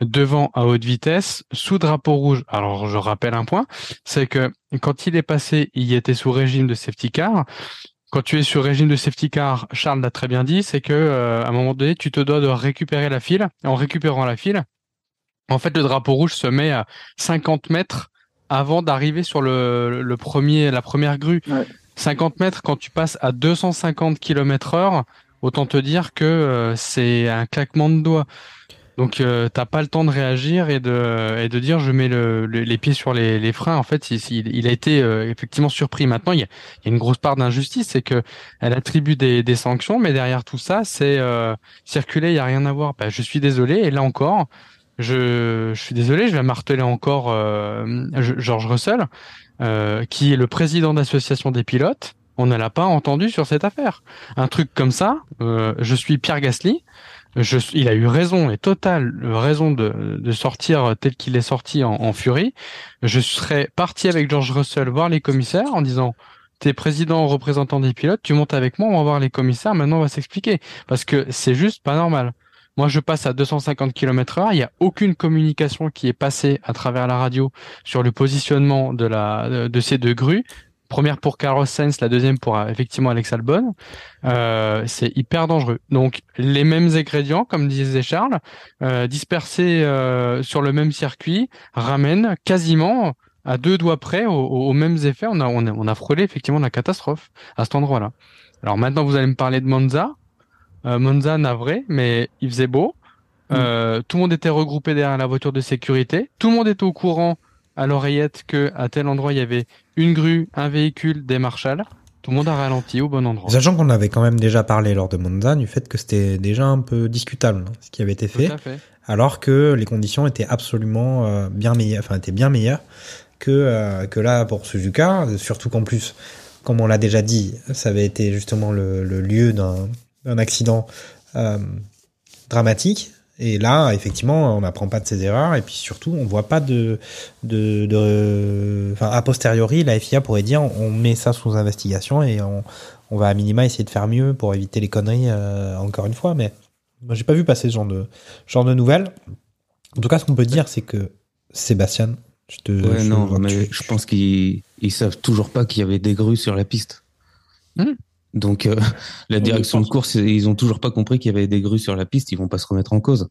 devant à haute vitesse sous drapeau rouge. Alors, je rappelle un point, c'est que quand il est passé, il était sous régime de safety car. Quand tu es sur régime de safety car, Charles l'a très bien dit, c'est que euh, à un moment donné, tu te dois de récupérer la file. En récupérant la file, en fait, le drapeau rouge se met à 50 mètres avant d'arriver sur le, le premier, la première grue. 50 mètres, quand tu passes à 250 km heure, autant te dire que euh, c'est un claquement de doigts. Donc euh, t'as pas le temps de réagir et de et de dire je mets le, le- les pieds sur les, freins. En fait, il, a été euh, effectivement surpris. Maintenant, il y a, une grosse part d'injustice, c'est que elle attribue des, sanctions, mais derrière tout ça, c'est euh, circuler, il y a rien à voir. Bah, je suis désolé. Et là encore, je, suis désolé, je vais marteler encore euh, George Russell, qui est le président d'association des pilotes. On ne l'a pas entendu sur cette affaire. Un truc comme ça, je suis Pierre Gasly. Il a eu raison et totale raison de, sortir tel qu'il est sorti en, furie. Je serais parti avec George Russell voir les commissaires en disant T'es président représentant des pilotes, tu montes avec moi, on va voir les commissaires, maintenant on va s'expliquer. Parce que c'est juste pas normal. Moi, je passe à 250 km heure. Il n'y a aucune communication qui est passée à travers la radio sur le positionnement de ces deux grues. Première pour Carlos Sainz, la deuxième pour euh, effectivement Alex Albon. Euh, c'est hyper dangereux. Donc les mêmes ingrédients, comme disait Charles, euh, dispersés euh, sur le même circuit, ramènent quasiment à deux doigts près aux, aux mêmes effets. On a, on a on a frôlé effectivement la catastrophe à cet endroit-là. Alors maintenant, vous allez me parler de Monza. Euh, Monza navré, mais il faisait beau. Euh, Tout le monde était regroupé derrière la voiture de sécurité. Tout le monde était au courant à l'oreillette que à tel endroit il y avait une grue, un véhicule, des marshals. Tout le monde a ralenti au bon endroit. Sachant qu'on avait quand même déjà parlé lors de Monza du fait que c'était déjà un peu discutable hein, ce qui avait été fait, alors que les conditions étaient absolument euh, bien meilleures, enfin étaient bien meilleures que euh, que là pour Suzuka, surtout qu'en plus, comme on l'a déjà dit, ça avait été justement le, le lieu d'un d'un accident euh, dramatique. Et là, effectivement, on n'apprend pas de ses erreurs et puis surtout, on voit pas de, de, de, enfin, a posteriori, la FIA pourrait dire, on met ça sous investigation et on, on va à minima essayer de faire mieux pour éviter les conneries, euh, encore une fois. Mais moi, j'ai pas vu passer ce genre de, genre de nouvelles. En tout cas, ce qu'on peut dire, c'est que Sébastien, je te, Ouais, je non, mais tu- je pense qu'ils ils savent toujours pas qu'il y avait des grues sur la piste. Donc, euh, la direction de course, ils ont toujours pas compris qu'il y avait des grues sur la piste. Ils vont pas se remettre en cause.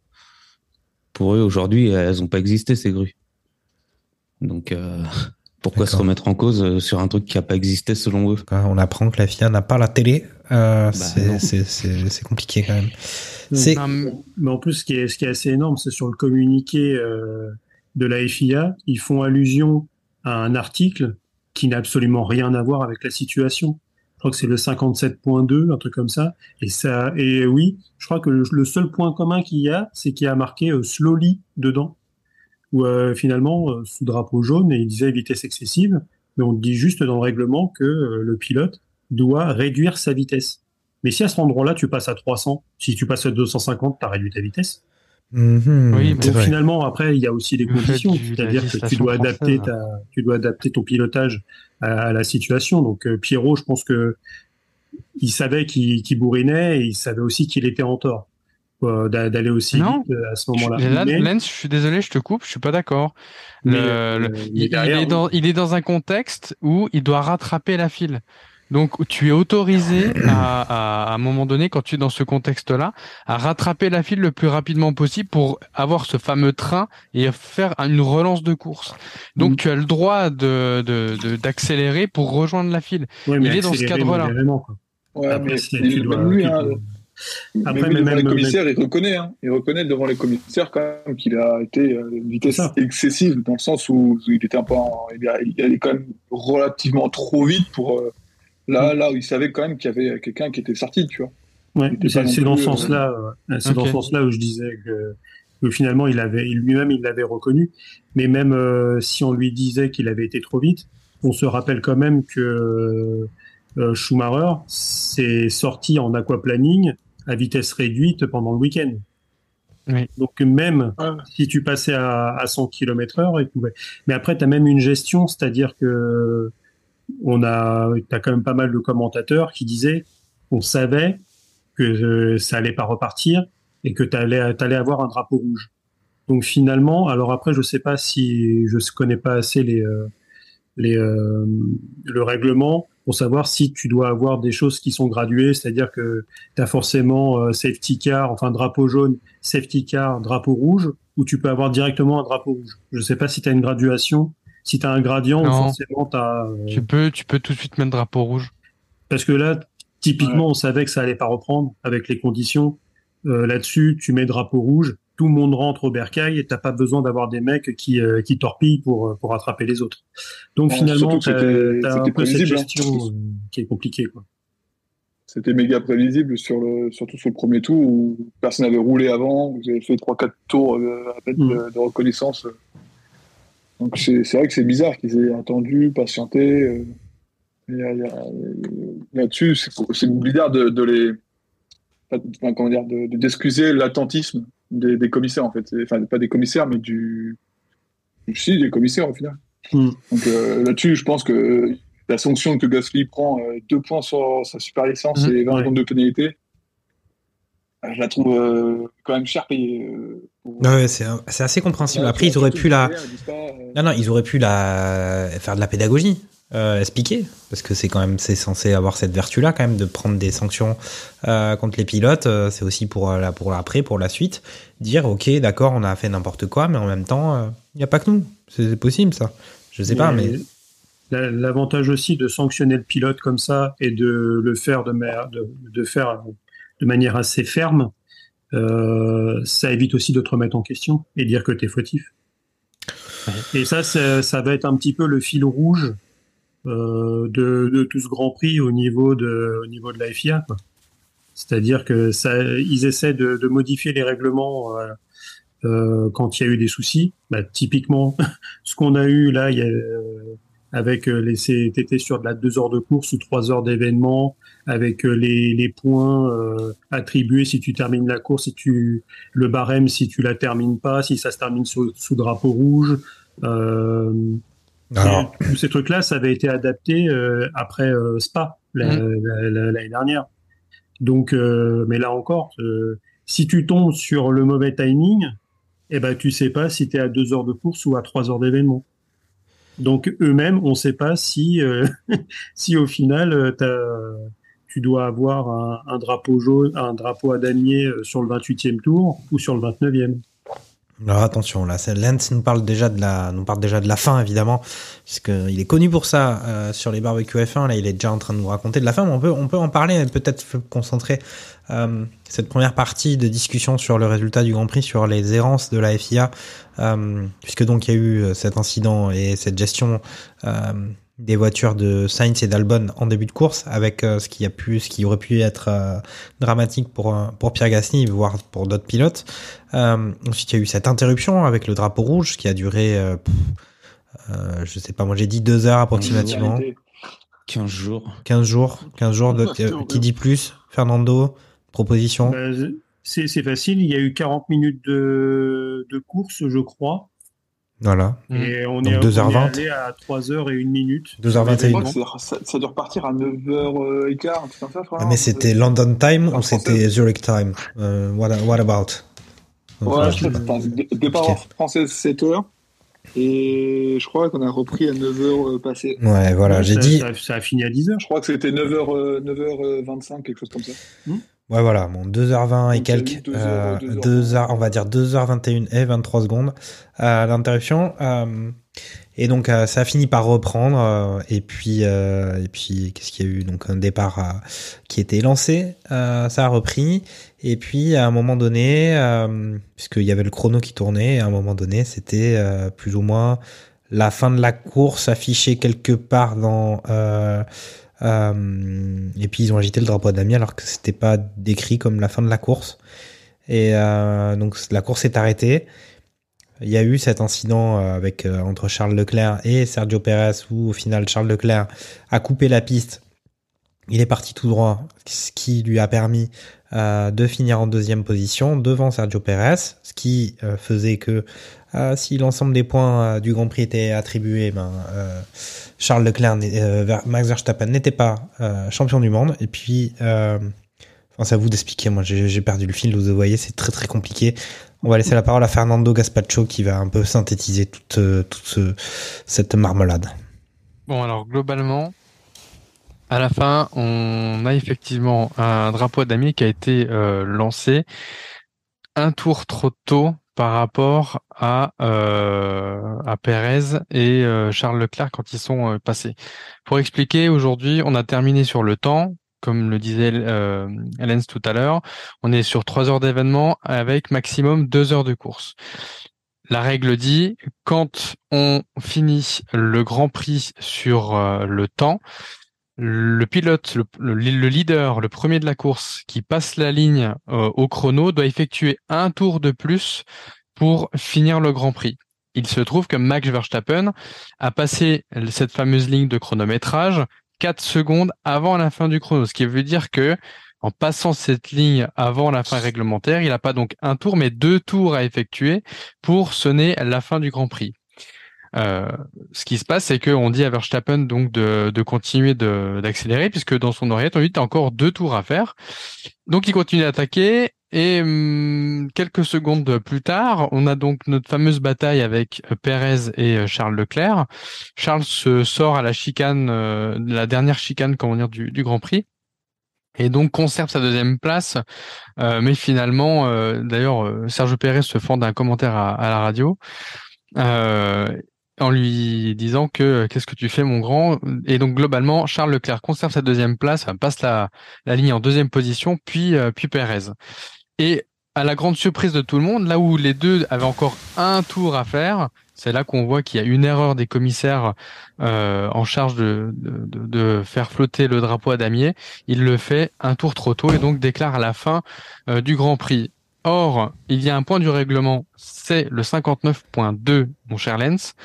Pour eux, aujourd'hui, elles ont pas existé ces grues. Donc, euh, pourquoi se remettre en cause euh, sur un truc qui a pas existé selon eux? On apprend que la FIA n'a pas la télé. Euh, Bah, c'est- non. compliqué quand même. C'est Mais en plus, ce qui est, ce qui est assez énorme, c'est sur le communiqué euh, de la FIA, ils font allusion à un article qui n'a absolument rien à voir avec la situation. Je crois que c'est le 57.2, un truc comme ça. Et ça, et oui, je crois que le, seul point commun qu'il y a, c'est qu'il y a marqué euh, slowly dedans, où euh, finalement, euh, sous drapeau jaune, et il disait vitesse excessive, mais on dit juste dans le règlement que euh, le pilote doit réduire sa vitesse. Mais si à cet endroit-là, tu passes à 300, si tu passes à 250, tu as réduit ta vitesse. Mhm, Oui, Donc vrai. finalement, après, il y a aussi des conditions, c'est-à-dire que tu dois adapter ta, tu dois adapter ton pilotage à, à la situation. Donc euh, Pierrot, je pense que il savait qu'il bourrinait et il savait aussi qu'il était en tort euh, d'a- d'aller aussi Non. vite euh, à ce moment-là. Là, Mais- Lens, je suis désolé, je te coupe, je suis pas d'accord. Le- euh, le- il, il derrière, est dans, il est dans un contexte où il doit rattraper la file. Donc, tu es autorisé à, à, à un moment donné, quand tu es dans ce contexte-là, à rattraper la file le plus rapidement possible pour avoir ce fameux train et faire une relance de course. Donc, Mm. tu as le droit de, de, de- d'accélérer pour rejoindre la file. Ouais, mais il est dans ce cadre-là. Ouais, Après, mais c'est- mais tu dois- même lui, tu hein, mais lui, mais devant même- les commissaires, il reconnaît, hein, il reconnaît devant les commissaires quand même qu'il a été à une vitesse ça. excessive dans le sens où il était un peu, en- il, a- il allait quand même relativement trop vite pour là, là où il savait quand même qu'il y avait quelqu'un qui était sorti, tu vois. Ouais, c'est dans ce euh, sens-là, euh, c'est dans ce sens-là où je disais que, que finalement il avait, lui-même il l'avait reconnu, mais même euh, si on lui disait qu'il avait été trop vite, on se rappelle quand même que euh, Schumacher s'est sorti en aquaplaning à vitesse réduite pendant le week-end. Oui. Donc même Ouais. si tu passais à, à 100 km heure, il pouvait. Mais après, tu as même une gestion, c'est-à-dire que on a, t'as quand même pas mal de commentateurs qui disaient qu'on savait que euh, ça allait pas repartir et que t'allais, t'allais avoir un drapeau rouge. Donc finalement, alors après, je sais pas si je connais pas assez les, euh, les, euh, le règlement pour savoir si tu dois avoir des choses qui sont graduées, c'est-à-dire que tu as forcément safety car, enfin drapeau jaune, safety car, drapeau rouge, ou tu peux avoir directement un drapeau rouge. Je sais pas si tu as une graduation, si tu as un gradient, Non. forcément tu as... Tu peux, tu peux tout de suite mettre drapeau rouge. Parce que là, typiquement, on savait que ça allait pas reprendre avec les conditions. Euh, Là-dessus, tu mets drapeau rouge, tout le monde rentre au bercail et t'as pas besoin d'avoir des mecs qui, euh, qui torpillent pour, euh, pour attraper les autres. Donc finalement, t'as un c'était peu cette hein. gestion euh, qui est compliquée. Quoi. C'était méga prévisible, sur le, surtout sur le premier tour où personne n'avait roulé avant, vous avez fait 3-4 tours euh, à peine Mm. de, de reconnaissance. Donc c'est vrai que c'est bizarre qu'ils aient attendu, patienté. euh. Y a- Là-dessus, c'est bizarre de, de les. Enfin, comment dire, de- de- d'excuser l'attentisme des, des commissaires, en fait. Enfin, pas des commissaires, mais du. Si, des commissaires, au final. Mm. Donc euh, là-dessus, je pense que la sanction que Gasly prend, euh, deux points sur sa super licence Mhm, et 20 ouais. secondes de pénalité, euh, je la trouve euh, quand même cher payée. Euh, Ouais, c'est c'est assez compréhensible. Après, ils auraient pu la. euh, Non, non, ils auraient pu la faire de la pédagogie, euh, expliquer, parce que c'est quand même c'est censé avoir cette vertu-là quand même de prendre des sanctions euh, contre les pilotes. euh, c'est aussi pour euh, la pour l'après, pour la suite, dire ok, d'accord, on a fait n'importe quoi, mais en même temps, il n'y a pas que nous. C'est possible ça. Je sais pas, mais la- L'avantage aussi de sanctionner le pilote comme ça et de le faire de, ma- de, de faire de manière assez ferme, euh, ça évite aussi de te remettre en question et dire que tu es fautif. Et ça, ça va être un petit peu le fil rouge euh, de, de tout ce Grand Prix au niveau de, au niveau de la FIA. C'est-à-dire que ça, ils essaient de, de modifier les règlements euh, euh, quand il y a eu des soucis. Bah, typiquement, ce qu'on a eu là, il y a, euh, avec euh, les CTT sur de la deux heures de course ou trois heures d'événement, avec euh, les, les points euh, attribués si tu termines la course, si tu le barème si tu la termines pas, si ça se termine sous, sous drapeau rouge. Euh, Alors. tous ces trucs-là, ça avait été adapté euh, après Spa Mm. la- la- l'année dernière. Donc, mais là encore, si tu tombes sur le mauvais timing, eh ben tu sais pas si tu es à deux heures de course ou à trois heures d'événement. Donc eux-mêmes, on sait pas si euh, si au final euh, tu dois avoir un, un drapeau jaune, un drapeau à damier euh, sur le 28e tour ou sur le 29e. Alors attention, là, Lance nous parle déjà de la, nous parle déjà de la fin évidemment, puisqu'il est connu pour ça euh, sur les barbecues F1. Là, il est déjà en train de nous raconter de la fin, mais on peut, on peut en parler, peut-être concentrer euh, cette première partie de discussion sur le résultat du Grand Prix, sur les errances de la FIA, euh, puisque donc il y a eu euh, cet incident et cette gestion euh, des voitures de Sainz et d'Albon en début de course, avec euh, ce qui a pu, ce qui aurait pu être euh, dramatique pour euh, pour Pierre Gasly, voire pour d'autres pilotes. Euh, ensuite, il y a eu cette interruption avec le drapeau rouge qui a duré, euh, pff, euh, je sais pas, moi j'ai dit deux heures approximativement, 15 jours. 15 jours, 15 jours. De- euh, qui dit plus Fernando, proposition. Bah, c'est c'est facile, il y a eu 40 minutes de, de course, je crois, Voilà. et on Donc est, 2h20. on est allé à 3 heures et 1 minute. 2h21. Je crois que c'est- ça, ça doit repartir à 9h15, un truc comme ça, je crois. Ah, mais c'était London time En ou c'était Zurich time? Euh, what, what about? Ouais, je sais départ Ok. française 7h. Et je crois qu'on a repris à 9h passé. Ouais, voilà, j'ai dit. Ça, ça a fini à 10 heures. Je crois que c'était 9h, 9h25, quelque chose comme ça. Ouais, voilà, bon, 2h20 et quelques, deux euh, heures, deux heures. 2 heures, on va dire 2h21 et 23 secondes à l'interruption. euh, et donc, euh, ça a fini par reprendre. euh, et puis, euh, et puis, qu'est-ce qu'il y a eu? Donc, un départ euh, qui était lancé, euh, ça a repris. Et puis, à un moment donné, euh, puisqu'il y avait le chrono qui tournait, à un moment donné, c'était euh, plus ou moins la fin de la course affichée quelque part dans... Euh, euh, et puis ils ont agité le drapeau à damier alors que c'était pas décrit comme la fin de la course. Et euh, donc la course est arrêtée. Il y a eu cet incident euh, euh, entre Charles Leclerc et Sergio Perez où au final Charles Leclerc a coupé la piste. Il est parti tout droit, ce qui lui a permis euh, de finir en deuxième position devant Sergio Perez, ce qui euh, faisait que Euh, si l'ensemble des points euh, du Grand Prix étaient attribués, ben, euh, Charles Leclerc, Max Verstappen n'était pas champion du monde. Et puis, c'est à vous d'expliquer. Moi, j'ai perdu le fil. Vous voyez, c'est très très compliqué. On va laisser la parole à Fernando Gaspacho qui va un peu synthétiser toute, toute ce- cette marmelade. Bon, alors globalement, à la fin, on a effectivement un drapeau à damier qui a été lancé un tour trop tôt par rapport à euh, à Pérez et euh, Charles Leclerc quand ils sont euh, passés. Pour expliquer, aujourd'hui, on a terminé sur le temps, comme le disait euh, tout à l'heure. On est sur trois heures d'événement avec maximum deux heures de course. La règle dit quand on finit le Grand Prix sur euh, le temps, le pilote, le, le- le leader, le premier de la course qui passe la ligne euh, au chrono doit effectuer un tour de plus pour finir le Grand Prix. Il se trouve que Max Verstappen a passé cette fameuse ligne de chronométrage 4 secondes avant la fin du chrono, ce qui veut dire que en passant cette ligne avant la fin réglementaire, il n'a pas donc un tour, mais deux tours à effectuer pour sonner la fin du Grand Prix. Euh, ce qui se passe, c'est qu'on dit à Verstappen donc de, de continuer d'accélérer, puisque dans son oreillette, on lui encore deux tours à faire. Donc il continue d'attaquer, et hum, quelques secondes plus tard, on a donc notre fameuse bataille avec euh, Perez et euh, Charles Leclerc. Charles se sort à la chicane, euh, la dernière chicane, comment dire, du, du Grand Prix. Et donc conserve sa deuxième place, Euh, mais finalement, euh, d'ailleurs, Sergio Pérez se fend d'un commentaire à, à la radio, euh, en lui disant que euh, qu'est-ce que tu fais mon grand? Et donc globalement, Charles Leclerc conserve sa deuxième place, enfin, passe la, la ligne en deuxième position, puis euh, puis Pérez. Et à la grande surprise de tout le monde, là où les deux avaient encore un tour à faire, c'est là qu'on voit qu'il y a une erreur des commissaires euh, en charge de, de, faire flotter le drapeau à damier. Il le fait un tour trop tôt et donc déclare à la fin euh, du Grand Prix. Or, il y a un point du règlement, c'est le 59.2, mon cher Lens,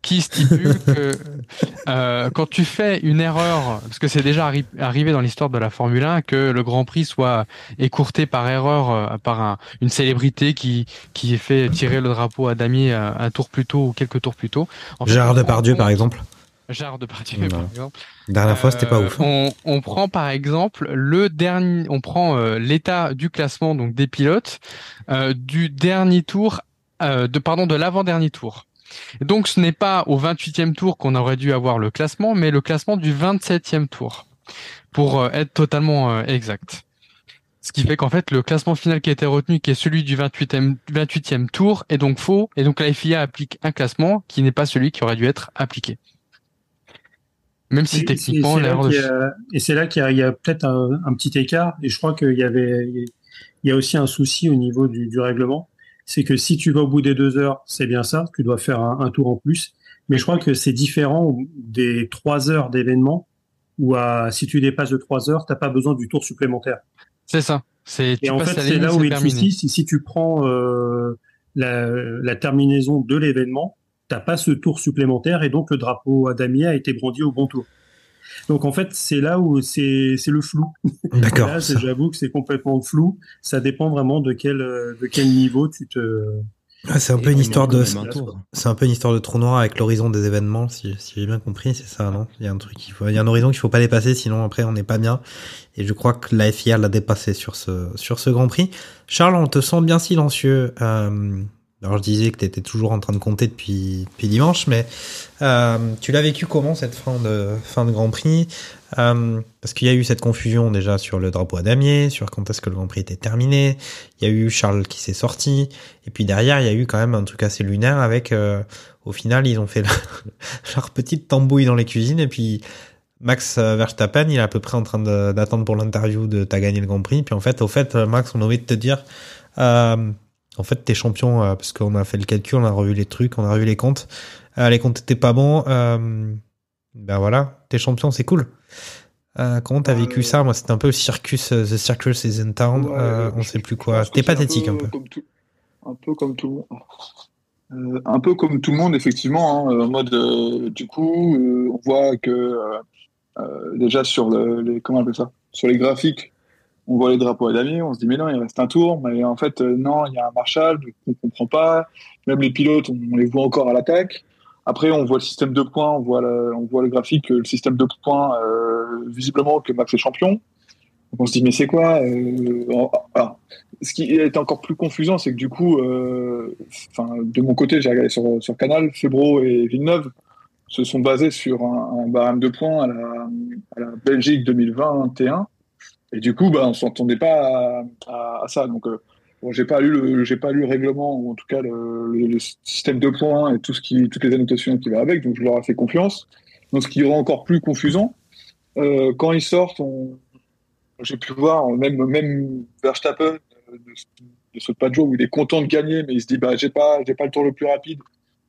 qui stipule que euh, quand tu fais une erreur, parce que c'est déjà arri- arrivé dans l'histoire de la Formule 1 que le Grand Prix soit écourté par erreur euh, par un- une célébrité qui qui fait tirer le drapeau à damier un, un tour plus tôt ou quelques tours plus tôt. En fait, Gérard Depardieu, par exemple. Voilà. par exemple. Dernière fois, c'était pas Euh, ouf. On, on prend par exemple le dernier, on prend euh, l'état du classement donc des pilotes euh, du dernier tour, euh, de pardon de l'avant-dernier tour. Donc ce n'est pas au 28e tour qu'on aurait dû avoir le classement, mais le classement du 27e tour pour euh, être totalement euh, exact. Ce qui fait qu'en fait le classement final qui a été retenu, qui est celui du 28e, 28e tour, est donc faux, et donc la FIA applique un classement qui n'est pas celui qui aurait dû être appliqué. Même si Et techniquement l'erreur de a- Et c'est là qu'il y a, il y a peut-être un, un petit écart. Et je crois qu'il y avait, il y a aussi un souci au niveau du, du règlement. C'est que si tu vas au bout des deux heures, c'est bien ça. Tu dois faire un, un tour en plus. Mais je crois que c'est différent des trois heures d'événement où à, si tu dépasses de trois heures, t'as pas besoin du tour supplémentaire. C'est ça. C'est Et tu en fait, c'est là où c'est est le terminé. souci. Si, si tu prends euh, la, la terminaison de l'événement, t'as pas ce tour supplémentaire et donc le drapeau à damier a été brandi au bon tour. Donc en fait, c'est là où c'est le flou. D'accord. Là, j'avoue que c'est complètement flou. Ça dépend vraiment de quel de quel niveau tu te. Ah, c'est un peu une histoire de, c'est un peu une histoire de trou noir avec l'horizon des événements, si, si j'ai bien compris, c'est ça, non? Il y a un truc qu'il faut, il y a un horizon qu'il faut pas dépasser, sinon après on n'est pas bien. Et je crois que la FIA l'a dépassé sur ce, sur ce Grand Prix. Charles, on te sent bien silencieux. Euh, alors je disais que tu étais toujours en train de compter depuis, depuis dimanche, mais euh, tu l'as vécu comment cette fin de, fin de Grand Prix? Euh, Parce qu'il y a eu cette confusion déjà sur le drapeau à damier, sur quand est-ce que le Grand Prix était terminé. Il y a eu Charles qui s'est sorti, et puis derrière il y a eu quand même un truc assez lunaire avec, euh, au final ils ont fait leur petite tambouille dans les cuisines, et puis Max Verstappen, il est à peu près en train d'attendre pour l'interview de t'as gagné le Grand Prix. Puis en fait, au fait, Max, on a envie de te dire, euh, en fait, t'es champion euh, parce qu'on a fait le calcul, on a revu les trucs, on a revu les comptes. Euh, les comptes étaient pas bons. Euh, ben voilà, t'es champion, c'est cool. Euh, comment t'as vécu ça? Moi, c'était un peu circus, the circus is in town. Ouais, euh, on je- sait plus quoi. C'était pathétique un peu. Comme tout, un peu comme tout le monde. Un peu comme tout le monde, effectivement, hein, en mode, du coup, on voit que déjà sur le, les, comment on appelle ça? Sur les graphiques, on voit les drapeaux à damier, on se dit mais non, il reste un tour, mais en fait euh, non, il y a un Marshall, on comprend pas. Même les pilotes, on, les voit encore à l'attaque. Après, on voit le système de points, on voit le, on voit le graphique, le système de points, euh, visiblement que Max est champion. On se dit mais c'est quoi euh, alors, Ce qui est encore plus confusant, c'est que du coup, euh, de mon côté, j'ai regardé sur, sur Canal, Febro et Villeneuve se sont basés sur un, un barème de points à la, à la Belgique 2021. Et du coup, bah, on s'entendait pas à, à, à, ça. Donc, euh, bon, j'ai pas lu le, j'ai pas lu le règlement ou en tout cas le, le, système de points et tout ce qui, toutes les annotations qui va avec. Donc, je leur ai fait confiance. Donc, ce qui rend encore plus confusant. Euh, quand ils sortent, on, j'ai pu voir même même Verstappen de, de ce pas de jour où il est content de gagner, mais il se dit bah j'ai pas, j'ai pas le tour le plus rapide.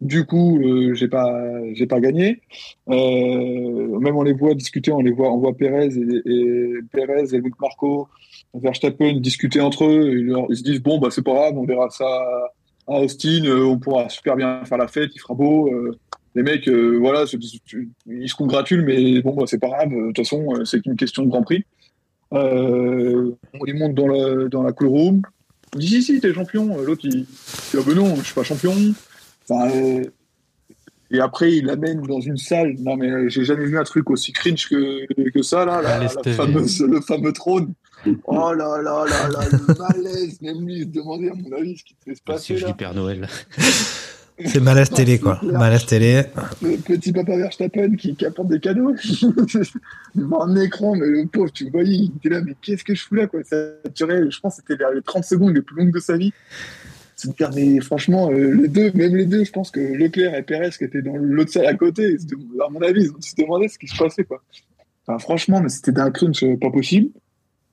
Du coup, euh, j'ai pas, j'ai pas gagné. Euh, même on les voit discuter, on les voit, on voit Perez et, et Perez et Luc Marco, Verstappen discuter entre eux. Ils, ils, se disent bon bah c'est pas grave, on verra ça à Austin, euh, on pourra super bien faire la fête, il fera beau. Les mecs, voilà, ils se congratulent, mais bon bah c'est pas grave. De toute façon, c'est qu'une question de Grand Prix. ils montent dans la dans la cool room. Il dit si si t'es champion. L'autre il dit ah ben non, je suis pas champion. Enfin, euh, et après, il l'amène dans une salle. Non, mais j'ai jamais vu un truc aussi cringe que, que ça, là, la, la fameuse, le fameux trône. Oh là là là là, le malaise. Même lui, il se demandait, à mon avis, ce qui se passer. C'est Père Noël. C'est malaise télé, quoi. Malaise télé. Le petit papa Verstappen qui, qui apporte des cadeaux. Devant un écran, mais le pauvre, tu voyais, il était là, mais qu'est-ce que je fous là, quoi. Ça durait, je pense, que c'était vers les 30 secondes les plus longues de sa vie mais franchement, euh, les deux, même les deux, je pense que Leclerc et Perez qui étaient dans l'autre salle à côté, à mon avis, ils se demandaient ce qui se passait, quoi. Enfin, franchement, mais c'était d'un crunch pas possible.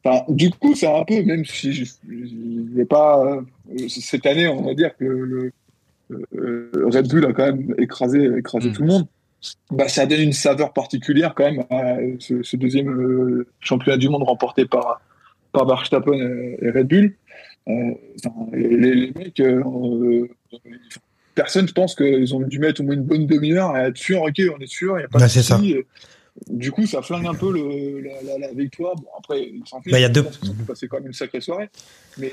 Enfin, du coup, c'est un peu, même si je n'ai pas, euh, cette année, on va dire que le, euh, Red Bull a quand même écrasé, écrasé mmh. tout le monde. Bah, ça donne une saveur particulière quand même à ce, ce deuxième euh, championnat du monde remporté par, par Verstappen et Red Bull. Euh, les, les, mecs, euh, personne, je pense qu'ils ont dû mettre au moins une bonne demi-heure à être sûr, ok, on est sûr, il n'y a pas de souci. Du coup, ça flingue un peu le, la, la, la, victoire. Bon, après, il s'en bah, y a deux. quand même une sacrée soirée. Mais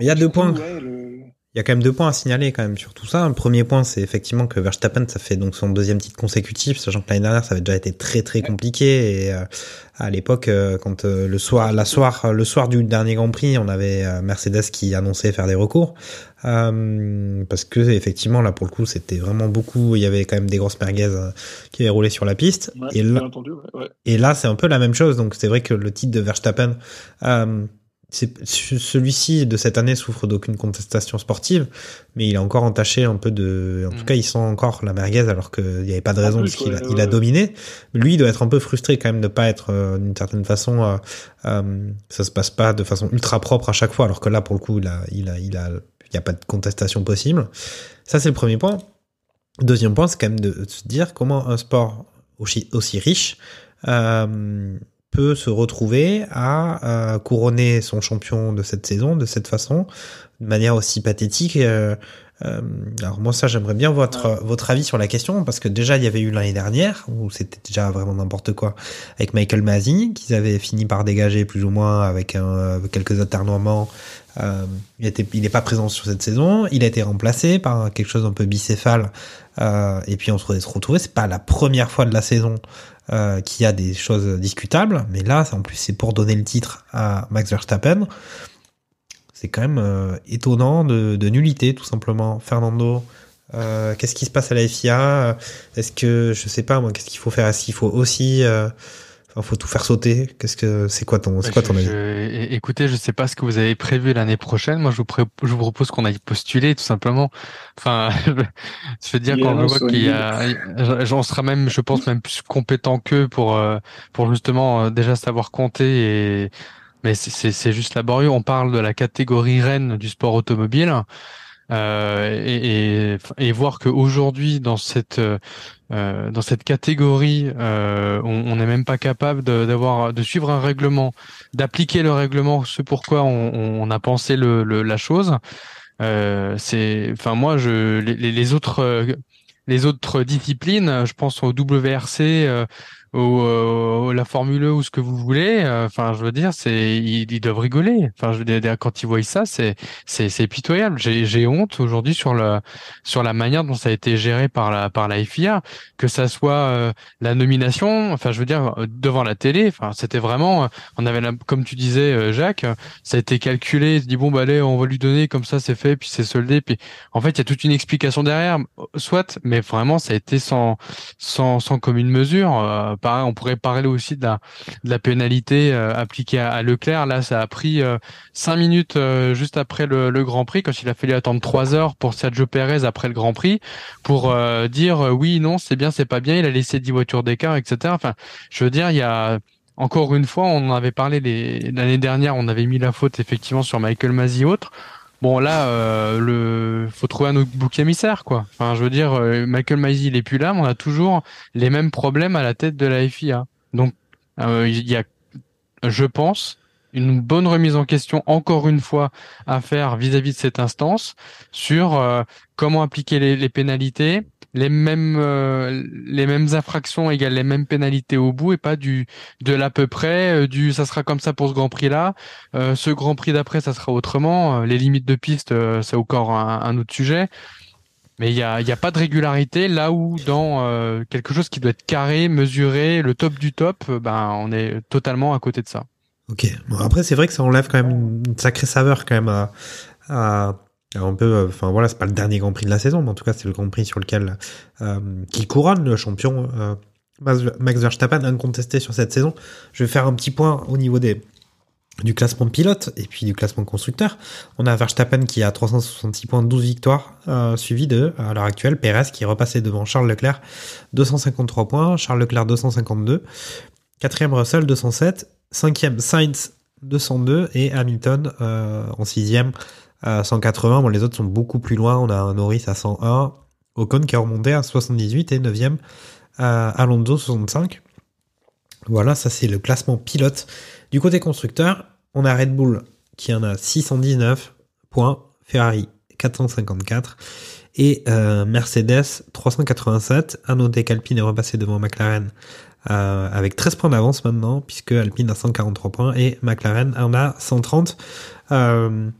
il y a deux points. Ouais, le... Il y a quand même deux points à signaler quand même sur tout ça. Le premier point, c'est effectivement que Verstappen, ça fait donc son deuxième titre consécutif, sachant que l'année dernière, ça avait déjà été très très compliqué. Et euh, à l'époque, euh, quand euh, le soir, la soir, le soir du dernier Grand Prix, on avait euh, Mercedes qui annonçait faire des recours, euh, parce que effectivement là pour le coup, c'était vraiment beaucoup. Il y avait quand même des grosses merguez qui avaient roulé sur la piste. Ouais, et là, entendu, ouais, ouais. et là, c'est un peu la même chose. Donc c'est vrai que le titre de Verstappen. Euh, celui-ci de cette année souffre d'aucune contestation sportive, mais il est encore entaché un peu de, en tout Mm. cas, il sent encore la merguez alors qu'il n'y avait pas de raison parce qu'il a, il dominé. Lui, il doit être un peu frustré quand même de pas être euh, d'une certaine façon, euh, euh, ça se passe pas de façon ultra propre à chaque fois, alors que là, pour le coup, il a, il a, il a, il y a pas de contestation possible. Ça, c'est le premier point. Deuxième point, c'est quand même de se dire comment un sport aussi, aussi riche euh, peut se retrouver à euh, couronner son champion de cette saison de cette façon, de manière aussi pathétique. Euh, euh, alors moi ça j'aimerais bien votre votre avis sur la question parce que déjà il y avait eu l'année dernière où c'était déjà vraiment n'importe quoi avec Michael Masi qu'ils avaient fini par dégager plus ou moins avec, un, avec quelques aternoiements. Euh, il était il n'est pas présent sur cette saison. Il a été remplacé par quelque chose d'un peu bicéphale. Euh, et puis on se retrouve. C'est pas la première fois de la saison euh, qu'il y a des choses discutables, mais là, en plus, c'est pour donner le titre à Max Verstappen. C'est quand même euh, étonnant de, de, nullité, tout simplement. Fernando, euh, qu'est-ce qui se passe à la FIA Est-ce que, je sais pas, moi, qu'est-ce qu'il faut faire? Est-ce qu'il faut aussi, euh, enfin, faut tout faire sauter Qu'est-ce que, c'est quoi ton, c'est quoi ton avis? je, Écoutez, je sais pas ce que vous avez prévu l'année prochaine. Moi, je vous, pré je vous propose qu'on aille postuler, tout simplement. Enfin, je veux dire, quand non, je vois qu'il y a, j'en sera même, je pense, même plus compétent qu'eux pour, euh, pour justement euh, déjà savoir compter et, mais c'est juste laborieux. On parle de la catégorie reine du sport automobile. Euh, et, et, et, voir qu'aujourd'hui dans cette euh, dans cette catégorie, euh, on n'est même pas capable d'avoir de, suivre un règlement, d'appliquer le règlement, ce pourquoi on, on a pensé le, le, la chose. Euh, c'est, enfin moi, je les, les autres les autres disciplines, je pense au WRC, euh, ou euh, la Formule 1 ou ce que vous voulez. euh, Enfin, je veux dire, c'est ils, ils doivent rigoler. Enfin, je veux dire, quand ils voient ça, c'est c'est pitoyable. J'ai honte aujourd'hui sur le sur la manière dont ça a été géré par la par la FIA, que ça soit euh, la nomination. Enfin, je veux dire devant la télé. Enfin, c'était vraiment. euh, On avait, la- comme tu disais, euh, Jacques, ça a été calculé. Il se dit bon, bah allez, on va lui donner comme ça, c'est fait, puis c'est soldé. Puis en fait, il y a toute une explication derrière, soit, mais vraiment, ça a été sans sans sans commune mesure. On pourrait parler aussi de la pénalité euh, appliquée à, Leclerc. Là, ça a pris euh, cinq minutes euh, juste après le, Grand Prix, quand il a fallu attendre trois heures pour Sergio Perez après le Grand Prix, pour dire oui, non, c'est bien, c'est pas bien. Il a laissé 10 voitures d'écart, etc. Enfin, je veux dire, il y a encore une fois, on en avait parlé l'année dernière, on avait mis la faute effectivement sur Michael Masi et autres. Bon là, euh, le faut trouver un autre bouc émissaire quoi. Enfin, je veux dire, euh, Michael Masi il est plus là, mais on a toujours les mêmes problèmes à la tête de la FIA. Donc euh, il y a, je pense, une bonne remise en question encore une fois à faire vis-à-vis de cette instance sur euh, comment appliquer les pénalités, les mêmes euh, les mêmes infractions égale les mêmes pénalités au bout et pas du de l'à peu près euh, du ça sera comme ça pour ce Grand Prix là, euh, ce Grand Prix d'après ça sera autrement, euh, les limites de piste euh, c'est encore un, autre sujet. Mais il y a, y a pas de régularité là où dans euh, quelque chose qui doit être carré, mesuré, le top du top, ben on est totalement à côté de ça. Ok. Bon, après, c'est vrai que ça enlève quand même une sacrée saveur quand même à, à un peu. euh, Enfin voilà, c'est pas le dernier Grand Prix de la saison, mais en tout cas, c'est le Grand Prix sur lequel euh, qui couronne le champion euh, Max Verstappen incontesté sur cette saison. Je vais faire un petit point au niveau des du classement pilote et puis du classement constructeur. On a Verstappen qui a 366 points, 12 victoires, suivi de, à l'heure actuelle, Perez qui est repassé devant Charles Leclerc, 253 points, Charles Leclerc 252, quatrième Russell 207, cinquième Sainz 202 et Hamilton en sixième à 180. Bon, les autres sont beaucoup plus loin. On a un Norris à 101, Ocon qui est remonté à 78 et neuvième à Alonso 65. Voilà, ça c'est le classement pilote. Du côté constructeur, on a Red Bull qui en a 619 points, Ferrari 454 et euh, Mercedes 387. À noter qu'Alpine est repassé devant McLaren euh, avec 13 points d'avance maintenant, puisque Alpine a 143 points et McLaren en a 130. Euh,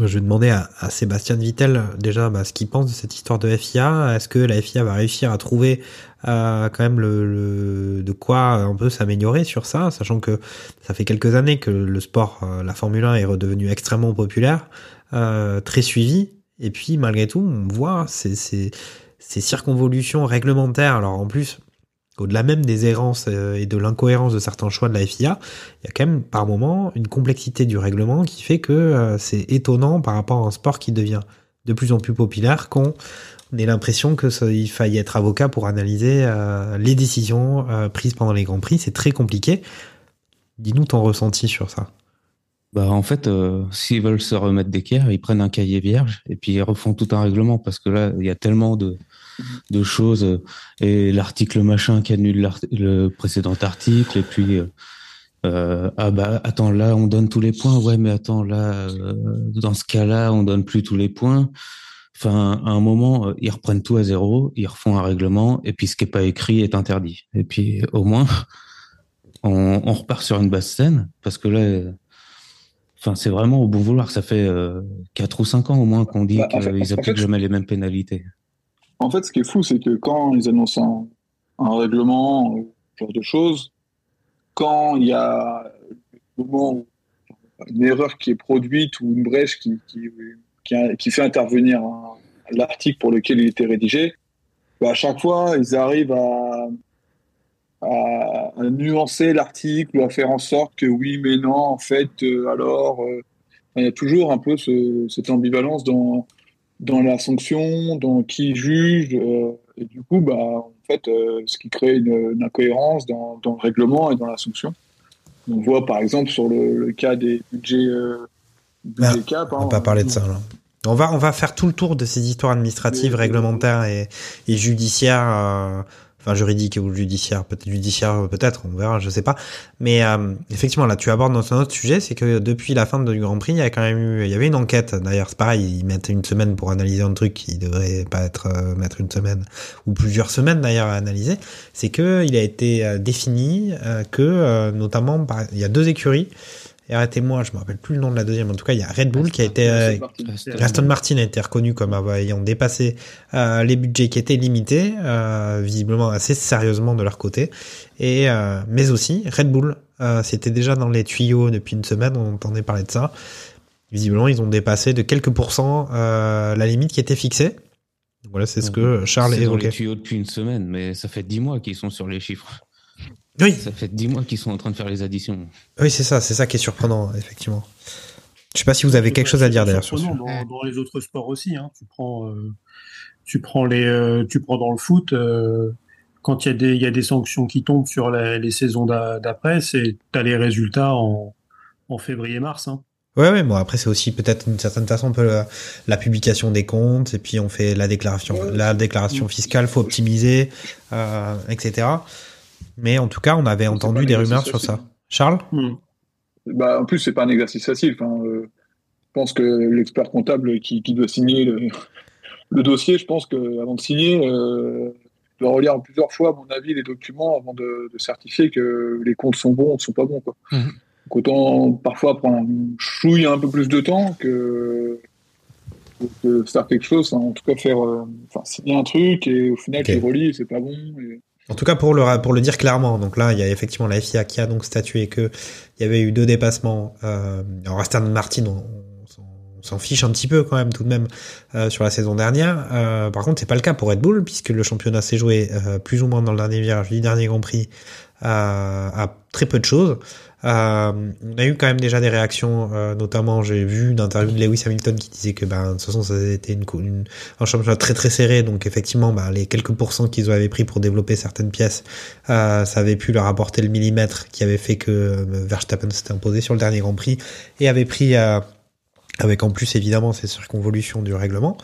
je vais demander à, Sébastien Vittel déjà bah, ce qu'il pense de cette histoire de FIA. Est-ce que la FIA va réussir à trouver euh, quand même de quoi un peu s'améliorer sur ça, sachant que ça fait quelques années que le sport, euh, la Formule 1 est redevenu extrêmement populaire, euh, très suivi, et puis malgré tout, on voit ces, ces, ces circonvolutions réglementaires. Alors en plus, au-delà même des errances euh, et de l'incohérence de certains choix de la FIA, il y a quand même par moment une complexité du règlement qui fait que euh, c'est étonnant par rapport à un sport qui devient de plus en plus populaire qu'on ait l'impression que ça- il faille être avocat pour analyser euh, les décisions prises pendant les grands prix. C'est très compliqué. Dis-nous ton ressenti sur ça. Bah, en fait, s'ils veulent se remettre d'équerre, ils prennent un cahier vierge et puis ils refont tout un règlement parce que là, il y a tellement de, de choses euh, et l'article machin qui annule le précédent article et puis euh, euh, ah bah attends là on donne tous les points ouais mais attends là euh, dans ce cas-là on donne plus tous les points. Enfin, à un moment, ils reprennent tout à zéro, ils refont un règlement, et puis ce qui est pas écrit est interdit. Et puis, au moins, on, on repart sur une basse scène, parce que là, enfin, c'est vraiment au bon vouloir. Ça fait euh, 4 ou 5 ans au moins qu'on dit Bah, en qu'ils en appliquent fait, jamais les mêmes pénalités. En fait, ce qui est fou, c'est que quand ils annoncent un, règlement, euh, ce genre de choses, quand il y a le moment où une erreur qui est produite ou une brèche qui, fait intervenir l'article pour lequel il était rédigé, bah, à chaque fois, ils arrivent à, nuancer l'article ou à faire en sorte que oui, mais non, en fait, euh, alors, euh, il y a toujours un peu ce- cette ambivalence dans, dans la sanction, dans qui juge, euh, et du coup, bah, en fait, euh, ce qui crée une, une incohérence dans, dans le règlement et dans la sanction. On voit par exemple sur le, le cas des budgets, euh, budgets Ah, cap. On hein, va pas parler de ça. Là. On va on va faire tout le tour de ces histoires administratives, réglementaires et, et judiciaires. Euh, enfin juridique ou judiciaire, peut-être judiciaire, peut-être, on verra, je sais pas. Mais euh, effectivement, là, tu abordes dans un autre sujet, c'est que depuis la fin du Grand Prix, il y a quand même eu, il y avait une enquête. D'ailleurs, c'est pareil, ils mettent une semaine pour analyser un truc qui devrait pas être euh, mettre une semaine ou plusieurs semaines d'ailleurs à analyser. C'est que il a été euh, défini euh, que, notamment, par- il y a deux écuries. Et arrêtez-moi, je me rappelle plus le nom de la deuxième. En tout cas, il y a Red Bull qui a été, euh, Aston Martin a été reconnu comme ayant dépassé euh, les budgets qui étaient limités, euh, visiblement assez sérieusement de leur côté, et euh, mais aussi Red Bull. Euh, C'était déjà dans les tuyaux depuis une semaine, on entendait parler de ça. Visiblement, ils ont dépassé de quelques pourcents euh, la limite qui était fixée. Voilà, c'est ce que Charles C'est dans les évoquait. tuyaux depuis une semaine, mais ça fait dix mois qu'ils sont sur les chiffres. Oui. Ça fait dix mois qu'ils sont en train de faire les additions. Oui, c'est ça, c'est ça qui est surprenant, effectivement. Je sais pas si vous avez quelque chose à dire d'ailleurs sur ça. dans, dans les autres sports aussi. Hein. Tu prends, euh, tu prends les, euh, tu prends dans le foot. euh, quand il y a des, il y a des sanctions qui tombent sur la- les saisons d'a- d'après, c'est t'as les résultats en, en février-mars. Hein. Ouais, ouais, bon, après, c'est aussi peut-être d'une certaine façon un peu la, la publication des comptes, et puis on fait la déclaration, la déclaration fiscale, faut optimiser, euh, etc. Mais en tout cas, on avait entendu des rumeurs sur ça. Charles? Bah, en plus, c'est pas un exercice facile. Enfin, euh, je pense que l'expert comptable qui, qui doit signer le, le dossier, je pense qu'avant de signer, euh, doit relire plusieurs fois, à mon avis, les documents avant de, de certifier que les comptes sont bons ou ne sont pas bons. Quoi. Mhm. Donc autant parfois prendre un chouille un peu plus de temps que, que faire quelque chose. hein. En tout cas, faire euh, signer un truc et au final, Ok. tu relis et c'est pas bon. et- En tout cas, pour le, pour le dire clairement, donc là, il y a effectivement la FIA qui a donc statué que il y avait eu deux dépassements. Euh, alors, Aston Martin, on, s'en- fiche un petit peu quand même, tout de même, euh, sur la saison dernière. Euh, par contre, c'est pas le cas pour Red Bull, puisque le championnat s'est joué euh, plus ou moins dans le dernier virage du dernier Grand Prix à, à très peu de choses. Euh, on a eu quand même déjà des réactions, euh, notamment j'ai vu une interview de Lewis Hamilton qui disait que ben, de toute façon ça été une, une- un championnat très très serré, donc effectivement ben, les quelques pourcents qu'ils avaient pris pour développer certaines pièces, euh, ça avait pu leur apporter le millimètre qui avait fait que euh, Verstappen s'était imposé sur le dernier Grand Prix et avait pris euh, avec en plus évidemment ces circonvolutions du règlement.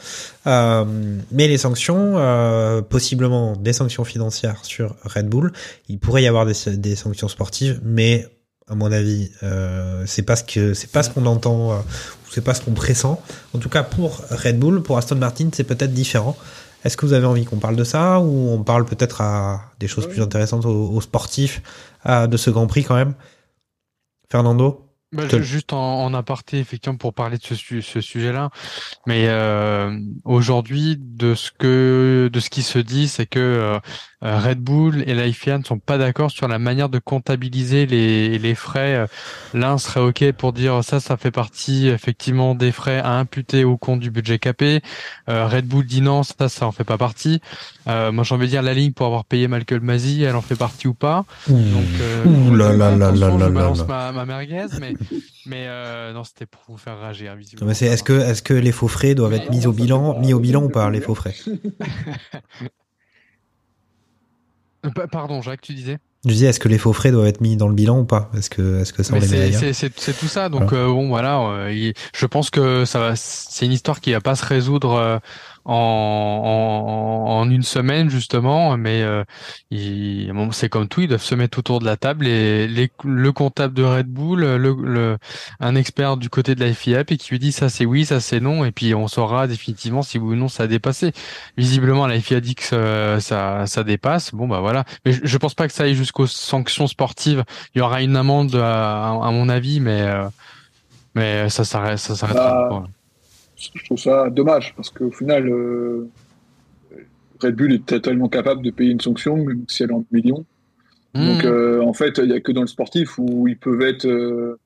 Euh, mais les sanctions, euh, possiblement des sanctions financières sur Red Bull, il pourrait y avoir des, des sanctions sportives, mais à mon avis, euh, c'est pas ce que c'est pas ce qu'on entend, euh, c'est pas ce qu'on pressent. En tout cas, pour Red Bull, pour Aston Martin, c'est peut-être différent. Est-ce que vous avez envie qu'on parle de ça ou on parle peut-être à des choses plus intéressantes aux, aux sportifs euh, de ce Grand Prix quand même? Fernando? Bah, Te- ju- juste en, en aparté, effectivement, pour parler de ce, ce sujet-là. Mais euh, aujourd'hui, de ce que de ce qui se dit, c'est que euh, Red Bull et la FIA ne sont pas d'accord sur la manière de comptabiliser les, les frais. Euh, L'un serait OK pour dire ça, ça fait partie effectivement des frais à imputer au compte du budget capé. Euh, Red Bull dit non, ça, ça en fait pas partie. Euh, moi, j'ai envie de dire la ligne pour avoir payé Michael Masi, elle en fait partie ou pas. Donc, euh, Ouh là là là attention, là je là balance là. ma, ma merguez, mais mais euh, non, c'était pour vous faire rager, hein, Non, c'est est-ce que est-ce que les faux frais doivent être mis au bilan, mis au bilan ou pas les faux frais? Euh, Pardon, Jacques, tu disais? Je disais est-ce que les faux frais doivent être mis dans le bilan ou pas? Est-ce que est-ce que ça on les met c'est tout ça. Donc euh, bon, voilà. euh, je pense que ça va. C'est une histoire qui va pas se résoudre euh, en, en, en une semaine justement, mais euh, il- bon, c'est comme tout. Ils doivent se mettre autour de la table et les, le comptable de Red Bull, le, le un expert du côté de la FIA, et qui lui dit ça c'est oui, ça c'est non, et puis on saura définitivement si oui ou non ça a dépassé. Visiblement, la FIA dit que ça, ça, ça dépasse. Bon bah voilà. Mais je, je pense pas que ça aille jusqu'aux sanctions sportives. Il y aura une amende à, à mon avis, mais euh, mais ça s'arrête, ça s'arrêtera. Bah. Je trouve ça dommage parce qu'au final, euh, Red Bull est totalement capable de payer une sanction, même si elle est en millions. Donc, Mmh. euh, en fait, il n'y a que dans le sportif où ils peuvent être euh,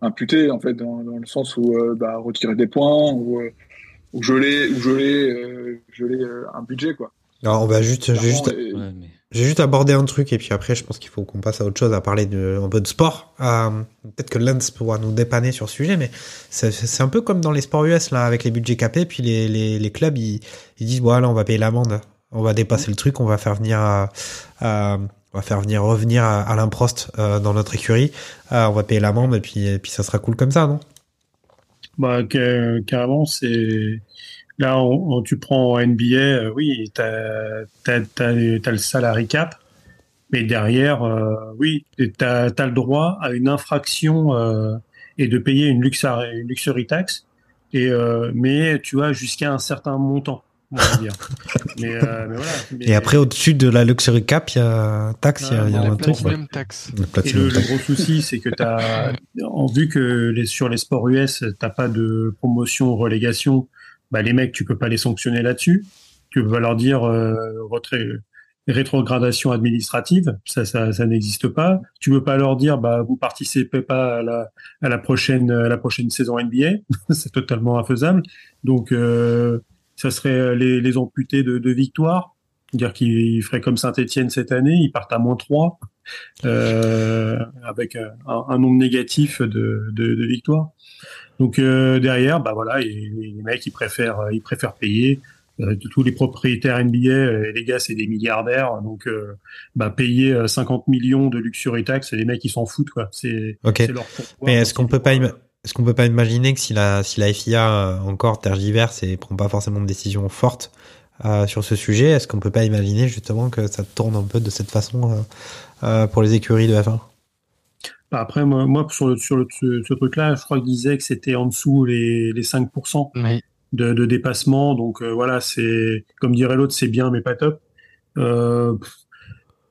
imputés, en fait, dans, dans le sens où euh, bah, retirer des points ou, euh, ou geler, ou geler, euh, geler euh, un budget, quoi. Alors on va juste, juste, Clairement, et- Ouais, mais j'ai juste abordé un truc et puis après je pense qu'il faut qu'on passe à autre chose, à parler de, un peu de sport. Euh, Peut-être que Lance pourra nous dépanner sur ce sujet, mais c'est un peu comme dans les sports US là, avec les budgets capés, puis les, les, les clubs ils, ils disent voilà on va payer l'amende, on va dépasser le truc, on va faire venir, euh, euh, on va faire venir revenir à Alain Prost euh, dans notre écurie, Euh, on va payer l'amende et puis et puis ça sera cool comme ça, non? Bah, ca- carrément, c'est là, on, on- tu prends en NBA, euh, oui, tu as, le salary cap, mais derrière, euh, oui, tu as, le droit à une infraction euh, et de payer une luxury, une luxury tax, et, euh, mais tu vois, jusqu'à un certain montant. On va dire. mais, euh, mais voilà. Mais- Et après, au-dessus de la luxury cap, il y a taxe, il y a, il y a Ah, un la tour. Tax. Le Et platinum le, le tax. gros souci, c'est que t'as, en vu que les, sur les sports US, t'as pas de promotion, relégation, bah les mecs, tu peux pas les sanctionner là-dessus. Tu peux pas leur dire euh, retré- rétrogradation administrative, ça, ça, ça n'existe pas. Tu peux pas leur dire, bah vous participez pas à la, à la prochaine, à la prochaine saison NBA, c'est totalement infaisable. Donc, euh, ça serait les, les amputés de, de victoire, dire qu'ils feraient comme Saint-Etienne cette année, ils partent à moins 3 euh, avec un, un nombre négatif de, de, de victoires. Donc euh, derrière, bah voilà, les mecs ils préfèrent ils préfèrent payer. Euh, tous les propriétaires NBA, euh, les gars, c'est des milliardaires, donc euh, bah, payer euh, 50 millions de luxury tax, les mecs ils s'en foutent quoi. C'est c'est leur. Mais est-ce qu'on peut pas est-ce qu'on peut pas imaginer que si la si la FIA euh, encore tergiverse et prend pas forcément de décision forte euh, sur ce sujet, est-ce qu'on peut pas imaginer justement que ça tourne un peu de cette façon euh, euh, pour les écuries de F1 Bah, Après, moi, moi sur, le, sur le- ce, ce truc-là, je crois qu'il disait que c'était en dessous les, les 5% Oui. de, de dépassement. Donc euh, voilà, c'est comme dirait l'autre, c'est bien, mais pas top. Euh,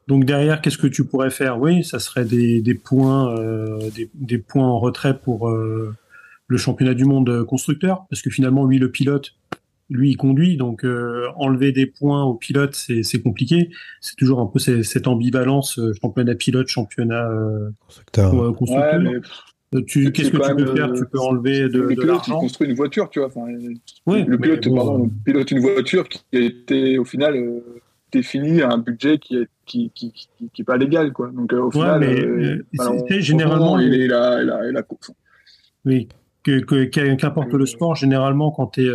donc derrière, qu'est-ce que tu pourrais faire? Oui, ça serait des, des points, euh, des, des points en retrait pour le championnat du monde constructeur, parce que finalement, lui, le pilote, lui, il conduit, donc euh, enlever des points au pilote, c'est compliqué. C'est toujours un peu cette ambivalence euh, championnat pilote, championnat euh, Constructeur. euh, constructeur. Ouais, mais tu- c'est Qu'est-ce que tu peux faire? euh, Tu peux enlever de, le de pilote, il l'argent? construit une voiture, tu vois. Enfin, le pilote, bon, pardon, pilote une voiture qui a été au final euh, définie à un budget qui est qui, qui, qui, qui est pas légal, quoi. Donc euh, au Ouais, final, mais, alors, généralement- il est là, il a, il a- Oui, que, qu'importe le sport, généralement, quand tu es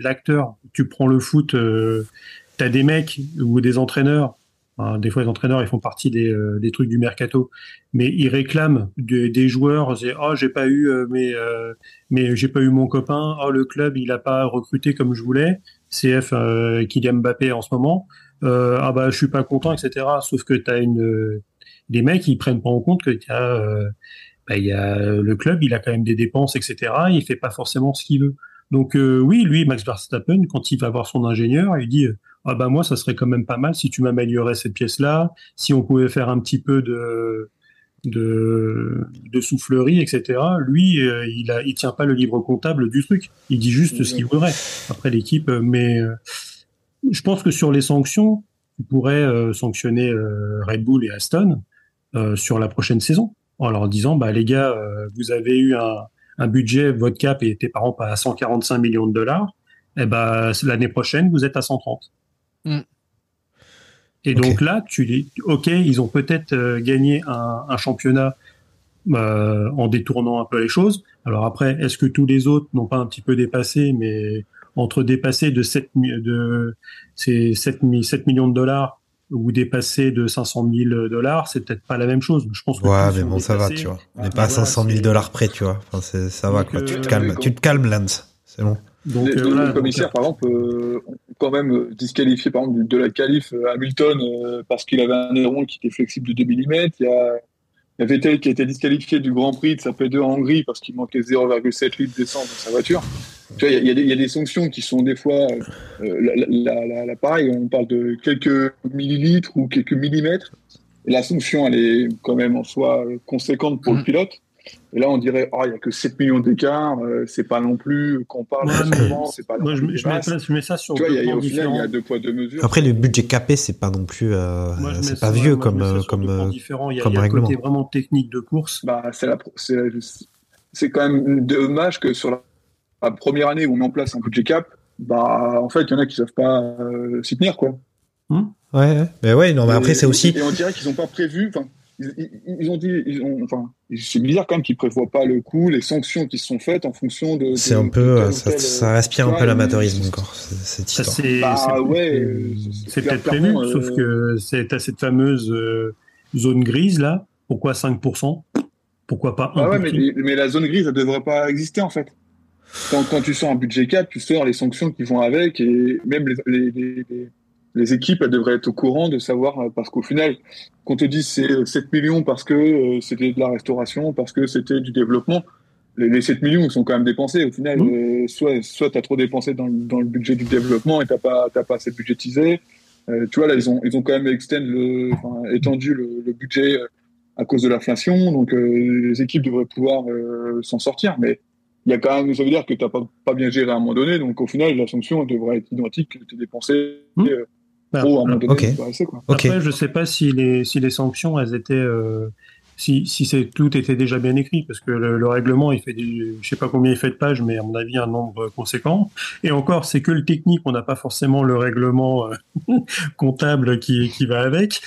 l'acteur, tu prends le foot, euh, tu as des mecs ou des entraîneurs. hein, des fois, les entraîneurs, ils font partie des, euh, des trucs du mercato, mais ils réclament de- des joueurs. C'est oh, j'ai pas eu, euh, mais euh, mais j'ai pas eu mon copain. Oh, le club, il a pas recruté comme je voulais. CF euh, Kylian Mbappé en ce moment. Euh, ah bah, je suis pas content, etc. Sauf que tu as une, euh, les mecs, ils prennent pas en compte que tu as bah, il y a le club, il a quand même des dépenses, etc. Il fait pas forcément ce qu'il veut. Donc euh, oui, lui, Max Verstappen, quand il va voir son ingénieur, il dit ah bah moi, ça serait quand même pas mal si tu m'améliorais cette pièce-là, si on pouvait faire un petit peu de de, de soufflerie, etc. Lui, euh, il a, il tient pas le livre comptable du truc. Il dit juste ce qu'il voudrait. Après l'équipe, euh, mais euh, je pense que sur les sanctions, tu pourrais euh, sanctionner euh, Red Bull et Aston euh, sur la prochaine saison en leur disant bah les gars euh, vous avez eu un, un budget votre cap était par exemple à 145 millions de dollars et ben l'année prochaine vous êtes à 130 Mm. et donc là tu les ok ils ont peut-être euh, gagné un, un championnat euh, en détournant un peu les choses. Alors après est-ce que tous les autres n'ont pas un petit peu dépassé mais entre dépasser de 7 mi- de ces 7, mi- 7 millions de dollars ou dépasser de 500 000 dollars, c'est peut-être pas la même chose. Je pense que Ouais, mais bon, ça va, tu vois. On Ah, n'est pas à voilà, 500 000 c'est- dollars près, tu vois. Enfin, c'est- ça va, Donc, quoi. Tu te euh, calmes, tu te calmes, Lance. C'est bon. Donc, les, euh, les voilà, commissaires, donc, par exemple, euh, ont quand même euh, disqualifié par exemple, de la qualif euh, Hamilton euh, parce qu'il avait un aileron qui était flexible de 2 mm. Il y a Vettel qui a été disqualifié du Grand Prix de sa P2 en Hongrie parce qu'il manquait 0,7 litres d'essence dans sa voiture. Tu vois, il y, a- y des- il y a des sanctions qui sont des fois, euh, la, la, la- la- pareil, on parle de quelques millilitres ou quelques millimètres. Et la sanction, elle est quand même en soi euh, conséquente pour le Mhm. pilote. Et là, on dirait, oh, il y a que 7 millions d'écart, euh, c'est pas non plus, quand on parle Ouais, de mais souvent, c'est pas non moi, je, plus je mets, ça- je mets ça sur Tu vois, il y a, deux y a- points au final, il y a deux poids, deux mesures. Après, le budget capé, c'est pas non plus, euh, c'est pas vieux moi, comme, euh, comme, euh, différents. Il y a, comme il y a le règlement. côté vraiment technique de course. Bah, c'est quand même dommage que sur la, la première année où on met en place un budget cap, bah, en fait, il y en a qui savent pas euh, s'y tenir, quoi. Ouais, ouais. Mais ouais, non, mais après, c'est aussi, Et on dirait qu'ils n'ont pas prévu. Ils, ils- ils ont dit. Ils ont, enfin, c'est bizarre quand même qu'ils prévoient pas le coût, les sanctions qui se sont faites en fonction de. c'est un peu, euh, ça, ça euh, respire un tu peu l'amateurisme encore, cette Ça, histoire. c'est Bah, c'est- ouais, c'est- euh, c'est c'est peut-être prévu, euh, sauf que c'est à cette fameuse euh, zone grise là. Pourquoi 5% Pourquoi pas 1% Ah ouais, mais, mais la zone grise, elle devrait pas exister en fait. quand, quand tu sors un budget cap, tu sors les sanctions qui vont avec et même les, les, les, les- les équipes, elles devraient être au courant de savoir, euh, parce qu'au final, qu'on te dise c'est euh, 7 millions parce que euh, c'était de la restauration, parce que c'était du développement, les, les 7 millions ils sont quand même dépensés. Au final, euh, soit, soit tu as trop dépensé dans, le- dans le budget du développement et tu pas, t'as pas assez budgétisé. Euh, tu vois, là, ils ont, ils ont quand même extend le, enfin, étendu le, le budget à cause de l'inflation. Donc, euh, les équipes devraient pouvoir s'en sortir. Mais il y a quand même, ça veut dire que tu n'as pas, pas bien géré à un moment donné. Donc, au final, la sanction devrait être identique que tu dépensé euh, Bah, trop à un moment donné. Après, je sais pas si les, si les sanctions, elles étaient, euh, si, si c'est tout était déjà bien écrit, parce que le, le règlement, il fait des, je sais pas combien il fait de pages, mais à mon avis, un nombre conséquent. Et encore, c'est que le technique, on n'a pas forcément le règlement euh, comptable qui, qui va avec.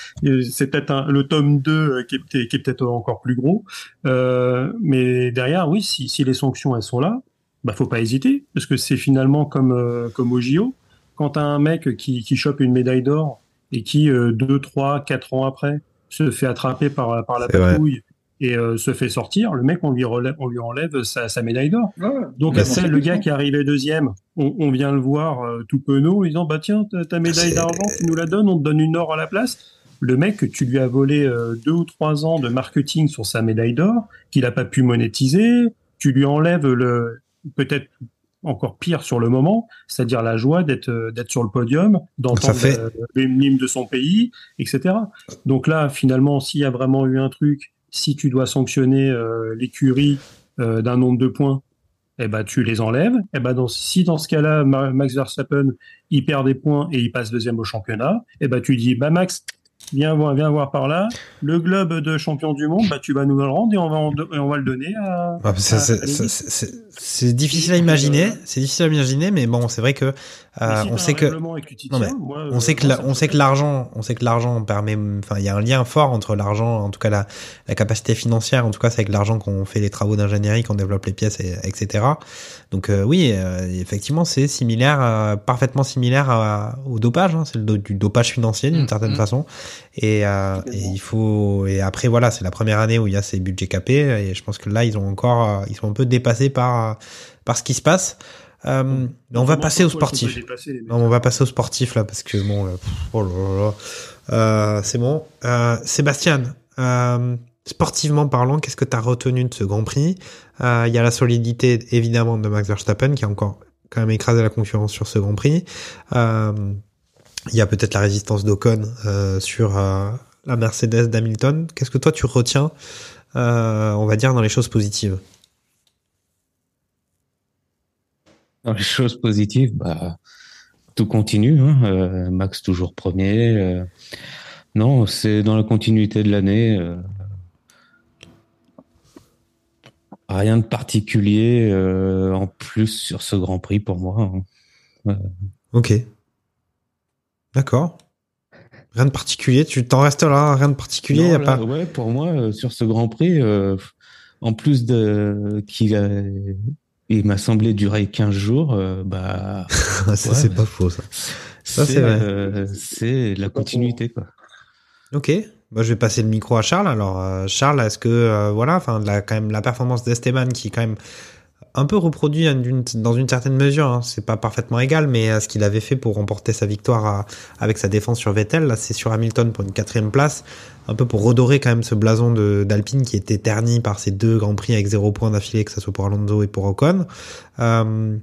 C'est peut-être un- le tome 2 euh, qui est, peut-être- qui est peut-être encore plus gros. Euh, mais derrière, oui, si, si les sanctions, elles sont là, bah, faut pas hésiter, parce que c'est finalement comme, euh, comme au JO. Quand t'as un mec qui, qui chope une médaille d'or et qui, euh, deux, trois, quatre ans après, se fait attraper par, par la patrouille et euh, se fait sortir, le mec, on lui, relève, on lui enlève sa, sa médaille d'or. Donc, Bah, après, c'est- le gars qui est arrivé deuxième, on, on vient le voir euh, tout penaud, en disant, bah tiens, ta, médaille d'argent, tu nous la donnes, on te donne une or à la place. Le mec, tu lui as volé euh, deux ou trois ans de marketing sur sa médaille d'or, qu'il a pas pu monétiser, tu lui enlèves le, peut-être encore pire sur le moment, c'est-à-dire la joie d'être euh, d'être sur le podium, d'entendre fait- l'hymne de son pays, etc. Donc là, finalement, s'il y a vraiment eu un truc, si tu dois sanctionner euh, l'écurie euh, d'un nombre de points, eh ben tu les enlèves. Eh ben dans, si dans ce cas-là, Ma- Max Verstappen il perd des points et il passe deuxième au championnat, eh ben tu dis bah Max viens voir viens voir par là, le globe de champion du monde, bah tu vas nous le rendre et on va en do- et on va le donner à. Ah, ça, à- c'est- à ça, Lewis. C'est difficile à imaginer. C'est difficile à imaginer, mais bon, c'est vrai que euh, si on sait un que non mais moi, on euh, sait que la- on sait que l'argent, on sait que l'argent permet, enfin il y a un lien fort entre l'argent, en tout cas la, la capacité financière, en tout cas c'est avec l'argent qu'on fait les travaux d'ingénierie, qu'on développe les pièces, et, etc. Donc euh, oui, euh, effectivement c'est similaire, euh, parfaitement similaire à- au dopage. hein. c'est le do- du dopage financier d'une certaine façon. Et, euh, et il faut et après voilà c'est la première année où il y a ces budgets capés et je pense que là ils ont encore euh, ils sont un peu dépassés par euh, par ce qui se passe. Euh, mais on va passer aux sportifs. Non, on va passer aux sportifs là parce que bon, là, pff, oh là là là. Euh, c'est bon. Euh, Sébastien, euh, sportivement parlant, qu'est-ce que tu as retenu de ce Grand Prix? Euh, Il y a la solidité évidemment de Max Verstappen qui a encore quand même écrasé la concurrence sur ce Grand Prix. Euh, il y a peut-être la résistance d'Ocon euh, sur euh, la Mercedes d'Hamilton. Qu'est-ce que toi tu retiens, euh, on va dire, dans les choses positives? Dans les choses positives, bah, tout continue. Hein. Max toujours premier. non, c'est dans la continuité de l'année. rien de particulier euh, en plus sur ce Grand Prix pour moi. hein. Euh, Ok. D'accord. Rien de particulier, tu t'en restes là, rien de particulier, non, y a là, pas. ouais, pour moi, euh, sur ce Grand Prix, euh, en plus de qu'il a, il m'a semblé durer 15 jours, euh, bah. ça, ouais, c'est pas faux, ça. Ça, c'est c'est la continuité, quoi. Ok. Bah, je vais passer le micro à Charles. Alors, Charles, est-ce que, voilà, enfin, la, quand même, la performance d'Esteban qui, quand même, un peu reproduit hein, dans une certaine mesure, hein, c'est pas parfaitement égal, mais euh, ce qu'il avait fait pour remporter sa victoire à- avec sa défense sur Vettel, là, c'est sur Hamilton pour une quatrième place, un peu pour redorer quand même ce blason d'Alpine qui était terni par ces deux grands prix avec zéro point d'affilée, que ce soit pour Alonso et pour Ocon. Euh,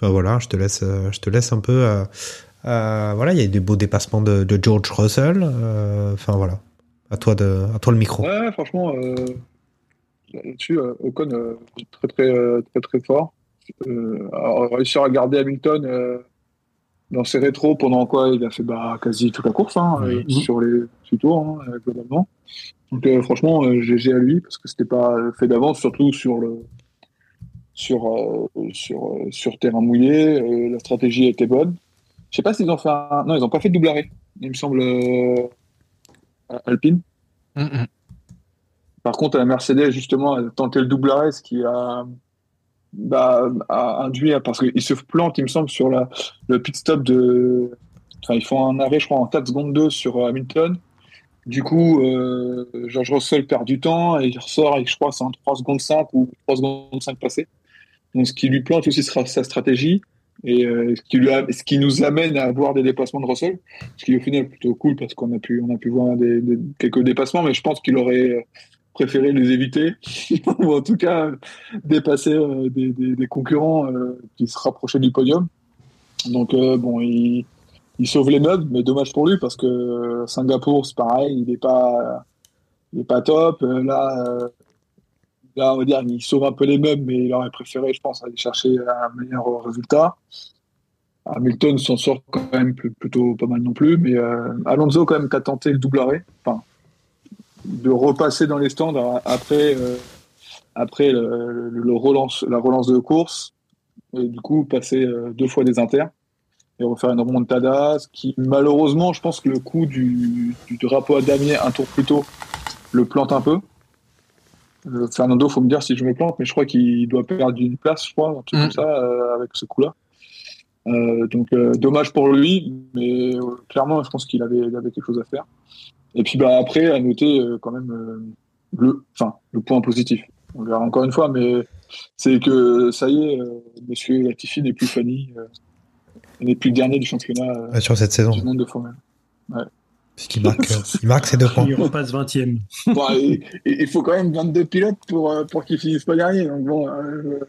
bah, voilà, je te laisse, euh, je te laisse un peu. euh, euh, voilà, il y a eu des beaux dépassements de, de George Russell. euh, Enfin voilà, à toi de, à toi le micro. Ouais, franchement, euh, là-dessus, euh, Ocon, euh, très, très, euh, très, très fort. Alors, réussir à garder Hamilton dans ses rétros pendant quoi il a fait bah, quasi toute la course hein, euh, sur les six tours, hein, globalement. Donc, euh, franchement, euh, GG à lui parce que c'était pas fait d'avance, surtout sur le sur euh, sur sur terrain mouillé. La stratégie était bonne. Je sais pas s'ils ont fait un... non, ils ont pas fait de double arrêt. Il me semble Alpine. Par contre, la Mercedes, justement, a tenté le double arrêt, ce qui a, bah, a induit, parce qu'ils se plantent, il me semble, sur le pit stop de. Enfin, ils font un arrêt, je crois, en 4 secondes 2 sur Hamilton. Du coup, euh, George Russell perd du temps et il ressort, et je crois, c'est en 3 secondes 5 ou 3 secondes 5 passées. Donc, ce qui lui plante aussi sa stratégie et euh, ce, qui nous amène à avoir des dépassements de Russell, ce qui est au final plutôt cool parce qu'on a pu, a pu voir quelques dépassements, mais je pense qu'il aurait euh, préféré les éviter ou en tout cas dépasser euh, des, des- concurrents euh, qui se rapprochaient du podium. Donc euh, bon, il, sauve les meubles, mais dommage pour lui parce que Singapour, c'est pareil, il n'est pas, est pas top. Là, là, on va dire, il sauve un peu les meubles, mais il aurait préféré, je pense, aller chercher un meilleur résultat. Hamilton s'en sort quand même plutôt pas mal non plus, mais Alonso quand même qui a tenté le double arrêt, enfin, de repasser dans les stands après, euh, après le, le- le relance, la relance de course, et du coup passer euh, deux fois des inters et refaire une remontada, ce qui malheureusement, je pense que le coup du, du drapeau à damier un tour plus tôt le plante un peu. Euh, Fernando, faut me dire si je me plante, mais je crois qu'il doit perdre une place, je crois, un truc Mm. comme ça, euh, avec ce coup-là. Euh, donc dommage pour lui, mais clairement, je pense qu'il avait, il avait quelque chose à faire. Et puis bah après, à noter euh, quand même euh, le, enfin le point positif. On verra encore une fois, mais c'est que ça y est, euh, Monsieur Latifi n'est plus Fanny, euh, il n'est plus le dernier du championnat euh, sur cette saison. du monde de Formule. Ouais. Puisqu'il marque, euh, il marque ses deux points. Il repasse 20ème. Bon, et- et il faut quand même 22 pilotes pour, euh, pour qu'ils finissent pas dernier. Donc bon, euh,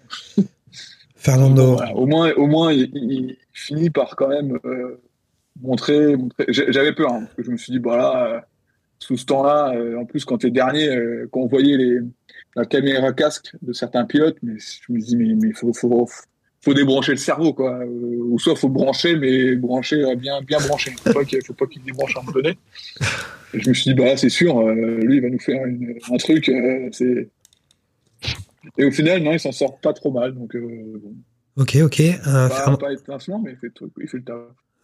Fernando. voilà, au moins, au moins il, il finit par quand même euh, montrer. montrer. J'avais peur, hein, parce que je me suis dit, voilà, euh, sous ce temps-là, euh, en plus, quand tu es dernier, euh, quand on voyait les, la caméra casque de certains pilotes, mais je me dis, mais il faut, faut, faut débrancher le cerveau, quoi. Euh, ou soit faut brancher, mais brancher bien, bien. Faut pas qu'il faut pas qu'il débranche à un moment donné. Et je me suis dit, bah c'est sûr, lui, il va nous faire une- un truc. Et au final, non, il s'en sort pas trop mal. Donc, bon, Ok, ok. Pas, pas étincellement, mais il fait, le truc, il fait le taf.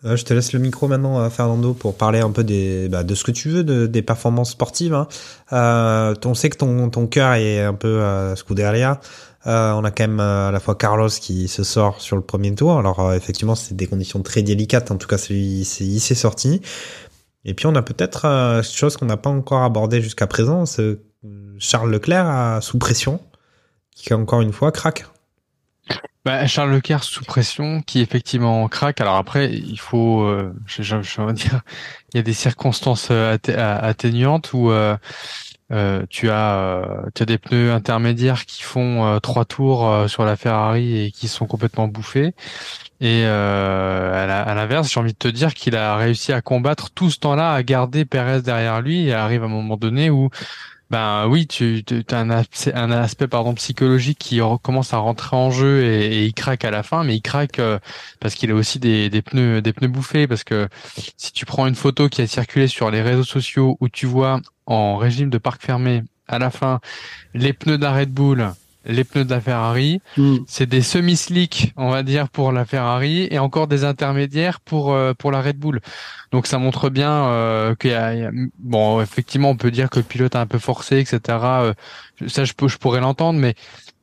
Euh, je te laisse le micro maintenant, Fernando, pour parler un peu bah, de ce que tu veux, de, des performances sportives. Hein. Euh, on sait que ton, cœur est un peu à. Euh, on a quand même à la fois Carlos qui se sort sur le premier tour. Alors effectivement, c'est des conditions très délicates. En tout cas, il s'est sorti. Et puis on a peut-être euh, chose qu'on n'a pas encore abordée jusqu'à présent, c'est Charles Leclerc sous pression, qui encore une fois craque. Bah, Charles Leclerc sous pression, qui effectivement craque. Alors après, il faut, euh, je, je, dire, il y a des circonstances euh, atté- à- atténuantes où euh, tu as, tu as des pneus intermédiaires qui font trois tours sur la Ferrari et qui sont complètement bouffés. Et à à l'inverse, j'ai envie de te dire qu'il a réussi à combattre tout ce temps-là, à garder Perez derrière lui. Et arrive un moment donné où ben oui, tu, as un aspect, pardon psychologique qui commence à rentrer en jeu et, il craque à la fin, mais il craque euh, parce qu'il a aussi des, pneus des pneus bouffés parce que si tu prends une photo qui a circulé sur les réseaux sociaux où tu vois en régime de parc fermé à la fin les pneus de Bull, les pneus de la Ferrari, c'est des semi-slick, on va dire pour la Ferrari et encore des intermédiaires pour euh, pour la Red Bull. Donc ça montre bien euh, qu'il y, y a- bon effectivement on peut dire que le pilote a un peu forcé etc. Euh, ça je peux je pourrais l'entendre mais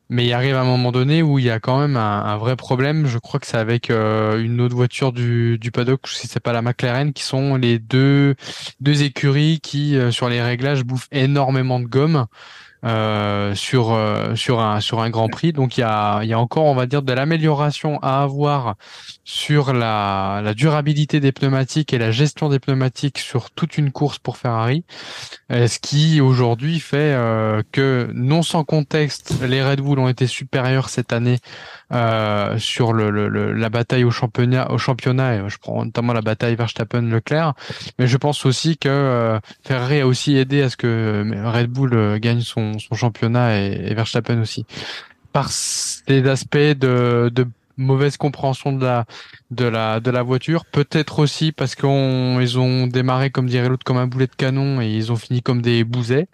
mais il arrive un moment donné où il y a quand même un, un vrai problème. Je crois que c'est avec euh, une autre voiture du, du paddock, si c'est pas la McLaren, qui sont les deux deux écuries qui euh, sur les réglages bouffent énormément de gomme euh, sur euh, sur un sur un Grand Prix. Donc il y a y a encore on va dire de l'amélioration à avoir sur la la durabilité des pneumatiques et la gestion des pneumatiques sur toute une course pour Ferrari. Euh, ce qui aujourd'hui fait que non sans contexte les Red Bull ont été supérieurs cette année sur le, la bataille au championnat au championnat je prends notamment la bataille Verstappen Leclerc mais je pense aussi que Ferrari a aussi aidé à ce que Red Bull gagne son, son championnat et, et Verstappen aussi. Par ces aspects de, de mauvaise compréhension de la de la de la voiture peut-être aussi parce qu'on ils ont démarré comme dirait l'autre comme un boulet de canon et ils ont fini comme des bousets.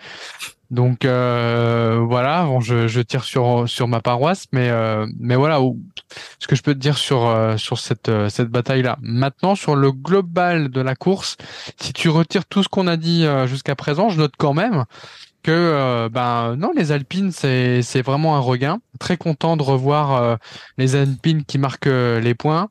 Donc euh, voilà bon je, je tire sur sur ma paroisse mais euh, mais voilà ce que je peux te dire sur euh, sur cette euh, cette bataille là maintenant sur le global de la course si tu retires tout ce qu'on a dit euh, jusqu'à présent je note quand même que euh, ben non les Alpines c'est c'est vraiment un regain. Très content de revoir euh, les Alpines qui marquent euh, les points.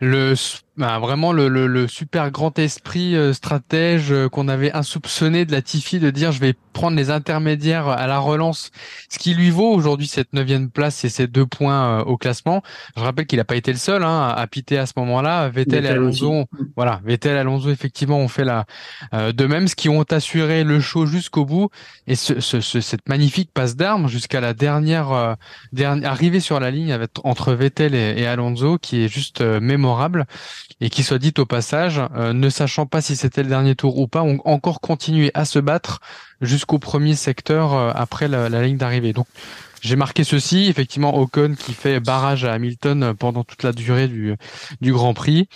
Le Bah, vraiment le, le, le, super grand esprit euh, stratège euh, qu'on avait insoupçonné de la Tifi de dire je vais prendre les intermédiaires à la relance, ce qui lui vaut aujourd'hui cette neuvième place et ces deux points euh, au classement. Je rappelle qu'il n'a pas été le seul hein, à piter à ce moment-là. Vettel, et Alonso, voilà, Vettel, et Alonso effectivement ont fait la de même, ce qui ont assuré le show jusqu'au bout et ce, ce, cette magnifique passe d'armes jusqu'à la dernière, dernière arrivée sur la ligne avec, entre Vettel et, et, Alonso qui est juste mémorable et qui soit dit au passage, euh, ne sachant pas si c'était le dernier tour ou pas, ont encore continué à se battre jusqu'au premier secteur euh, après la, ligne d'arrivée. Donc j'ai marqué ceci, effectivement Ocon qui fait barrage à Hamilton pendant toute la durée du, du Grand Prix.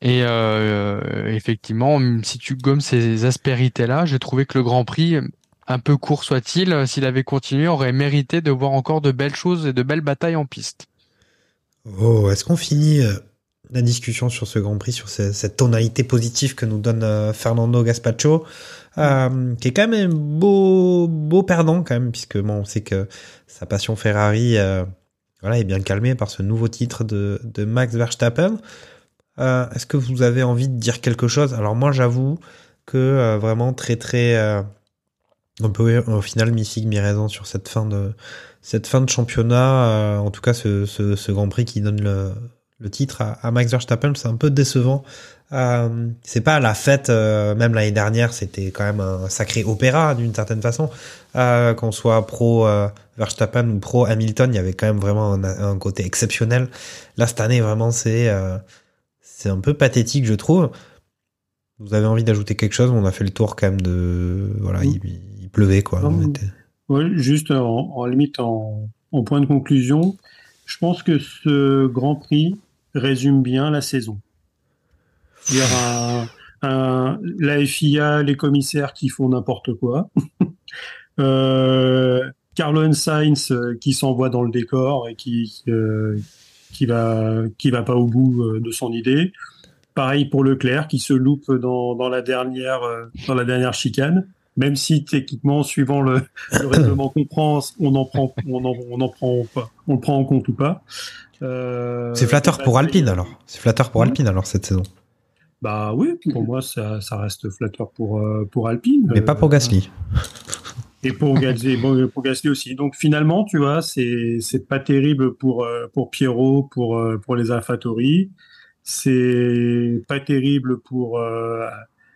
Et euh, effectivement, si tu gommes ces aspérités-là, j'ai trouvé que le Grand Prix, un peu court soit-il, s'il avait continué, aurait mérité de voir encore de belles choses et de belles batailles en piste. Oh, est-ce qu'on finit la discussion sur ce Grand Prix, sur cette tonalité positive que nous donne euh, Fernando Gaspacho, euh, qui est quand même un beau, beau perdant quand même, puisque bon, on sait que sa passion Ferrari euh, voilà, est bien calmée par ce nouveau titre de, Max Verstappen. Est-ce que vous avez envie de dire quelque chose? Alors moi j'avoue que vraiment très très... on peut au final mi-figue mi-raison sur cette fin de cette fin de championnat, en tout cas ce, ce Grand Prix qui donne le le titre à, Max Verstappen, c'est un peu décevant. Euh, c'est pas la fête, euh, même l'année dernière, c'était quand même un sacré opéra d'une certaine façon. Euh, qu'on soit pro euh, Verstappen ou pro Hamilton, il y avait quand même vraiment un, côté exceptionnel. Là, cette année, vraiment, c'est c'est un peu pathétique, je trouve. Vous avez envie d'ajouter quelque chose? On a fait le tour quand même de voilà, il, pleuvait quoi. juste en, limite en, en point de conclusion, je pense que ce Grand Prix résume bien la saison. Il y aura la FIA, les commissaires qui font n'importe quoi. euh, Carlo Sainz euh, qui s'envoie dans le décor et qui, euh, qui, va, qui va pas au bout euh, de son idée. Pareil pour Leclerc qui se loupe dans, dans, la, dernière, dans la dernière chicane. Même si techniquement, suivant le, le règlement qu'on prend, on en prend, on en, on en prend on le prend en compte ou pas. Euh, c'est flatteur pour Alpine alors. C'est flatteur pour Alpine alors cette saison. Bah oui, pour moi ça, ça reste flatteur pour euh, pour Alpine. Mais pas pour euh, Gasly. Et pour Gasly, bon, pour Gasly aussi. Donc finalement, tu vois, c'est c'est pas terrible pour pour Pierrot, pour pour les AlphaTauri. C'est pas terrible pour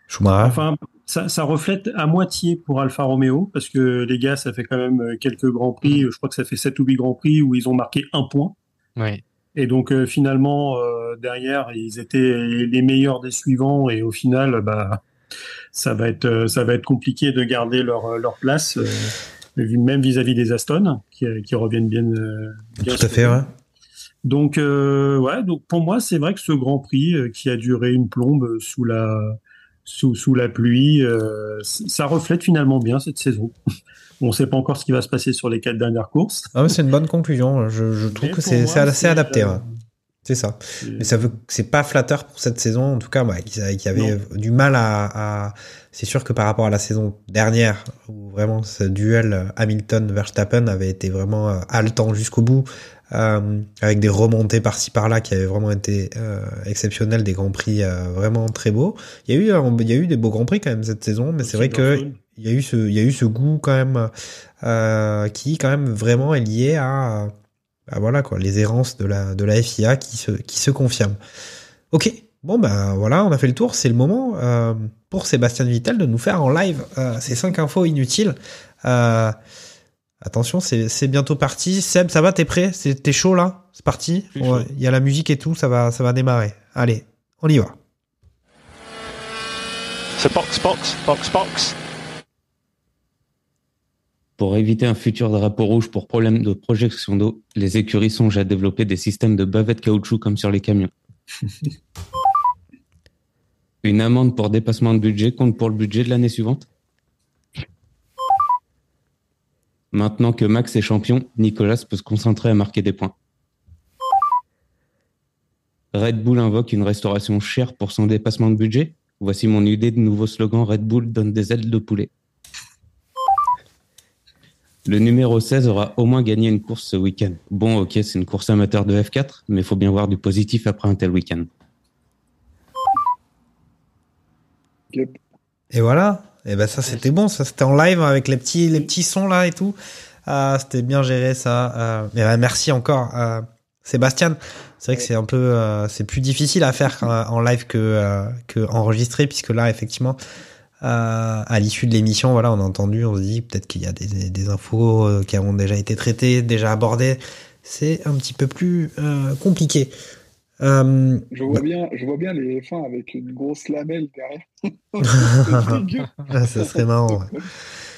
Schumacher. Enfin, ça, ça, reflète à moitié pour Alfa Romeo, parce que les gars, ça fait quand même quelques grands prix. Je crois que ça fait 7 ou 8 grands prix où ils ont marqué un point. Oui. Et donc euh, finalement euh, derrière ils étaient les meilleurs des suivants et au final bah ça va être euh, ça va être compliqué de garder leur leur place même vis-à-vis des Aston qui, qui reviennent bien, tout à fait ouais. Donc ouais donc pour moi c'est vrai que ce Grand Prix qui a duré une plombe sous la sous, sous la pluie ça reflète finalement bien cette saison. On ne sait pas encore ce qui va se passer sur les quatre dernières courses. Ah, c'est une bonne conclusion. Je, trouve que c'est assez adapté. Euh, c'est ça. Mais ça veut, c'est pas flatteur pour cette saison. En tout cas, ouais, qui, qui avait du mal à. C'est sûr que par rapport à la saison dernière, où vraiment ce duel Hamilton-Verstappen avait été vraiment euh, haletant jusqu'au bout, euh, avec des remontées par-ci par-là qui avaient vraiment été euh, exceptionnelles, des grands prix euh, vraiment très beaux. Il y a eu, il y a eu des beaux grands prix quand même cette saison, mais c'est vrai que il y a eu ce, il y a eu ce goût quand même euh, qui quand même vraiment est lié à, à, voilà quoi, les errances de la de la FIA qui se qui se confirment. Ok, bon ben voilà, on a fait le tour. C'est le moment euh, pour Sébastien Vittel de nous faire en live euh, ces cinq infos inutiles. Euh, attention, c'est bientôt parti. Seb, ça va, t'es prêt? T'es chaud là? C'est parti? Il y a la musique et tout, ça va ça va démarrer. Allez, on y va. C'est box box box box. Pour éviter un futur drapeau rouge pour problème de projection d'eau, les écuries songent à développer des systèmes de bavettes caoutchouc comme sur les camions. Une amende pour dépassement de budget compte pour le budget de l'année suivante? Maintenant que Max est champion, Nicolas peut se concentrer à marquer des points. Red Bull invoque une restauration chère pour son dépassement de budget? Voici mon idée de nouveau slogan Red Bull donne des ailes de poulet. Le numéro 16 aura au moins gagné une course ce week-end. Bon, ok, c'est une course amateur de F4, mais il faut bien voir du positif après un tel week-end. Yep. Et voilà. Et ben ça c'était bon, ça c'était en live avec les petits les petits sons là et tout. Ah, c'était bien géré ça. Euh, et ben, merci encore euh, Sébastien. C'est vrai que c'est un peu euh, c'est plus difficile à faire euh, en live que euh, que enregistré puisque là effectivement euh, à l'issue de l'émission voilà, on a entendu, on se dit peut-être qu'il y a des des infos euh, qui ont déjà été traitées, déjà abordées. C'est un petit peu plus euh, compliqué. Euh, Je vois bien, je vois bien les fins avec une grosse lamelle derrière. Ah, ça serait marrant.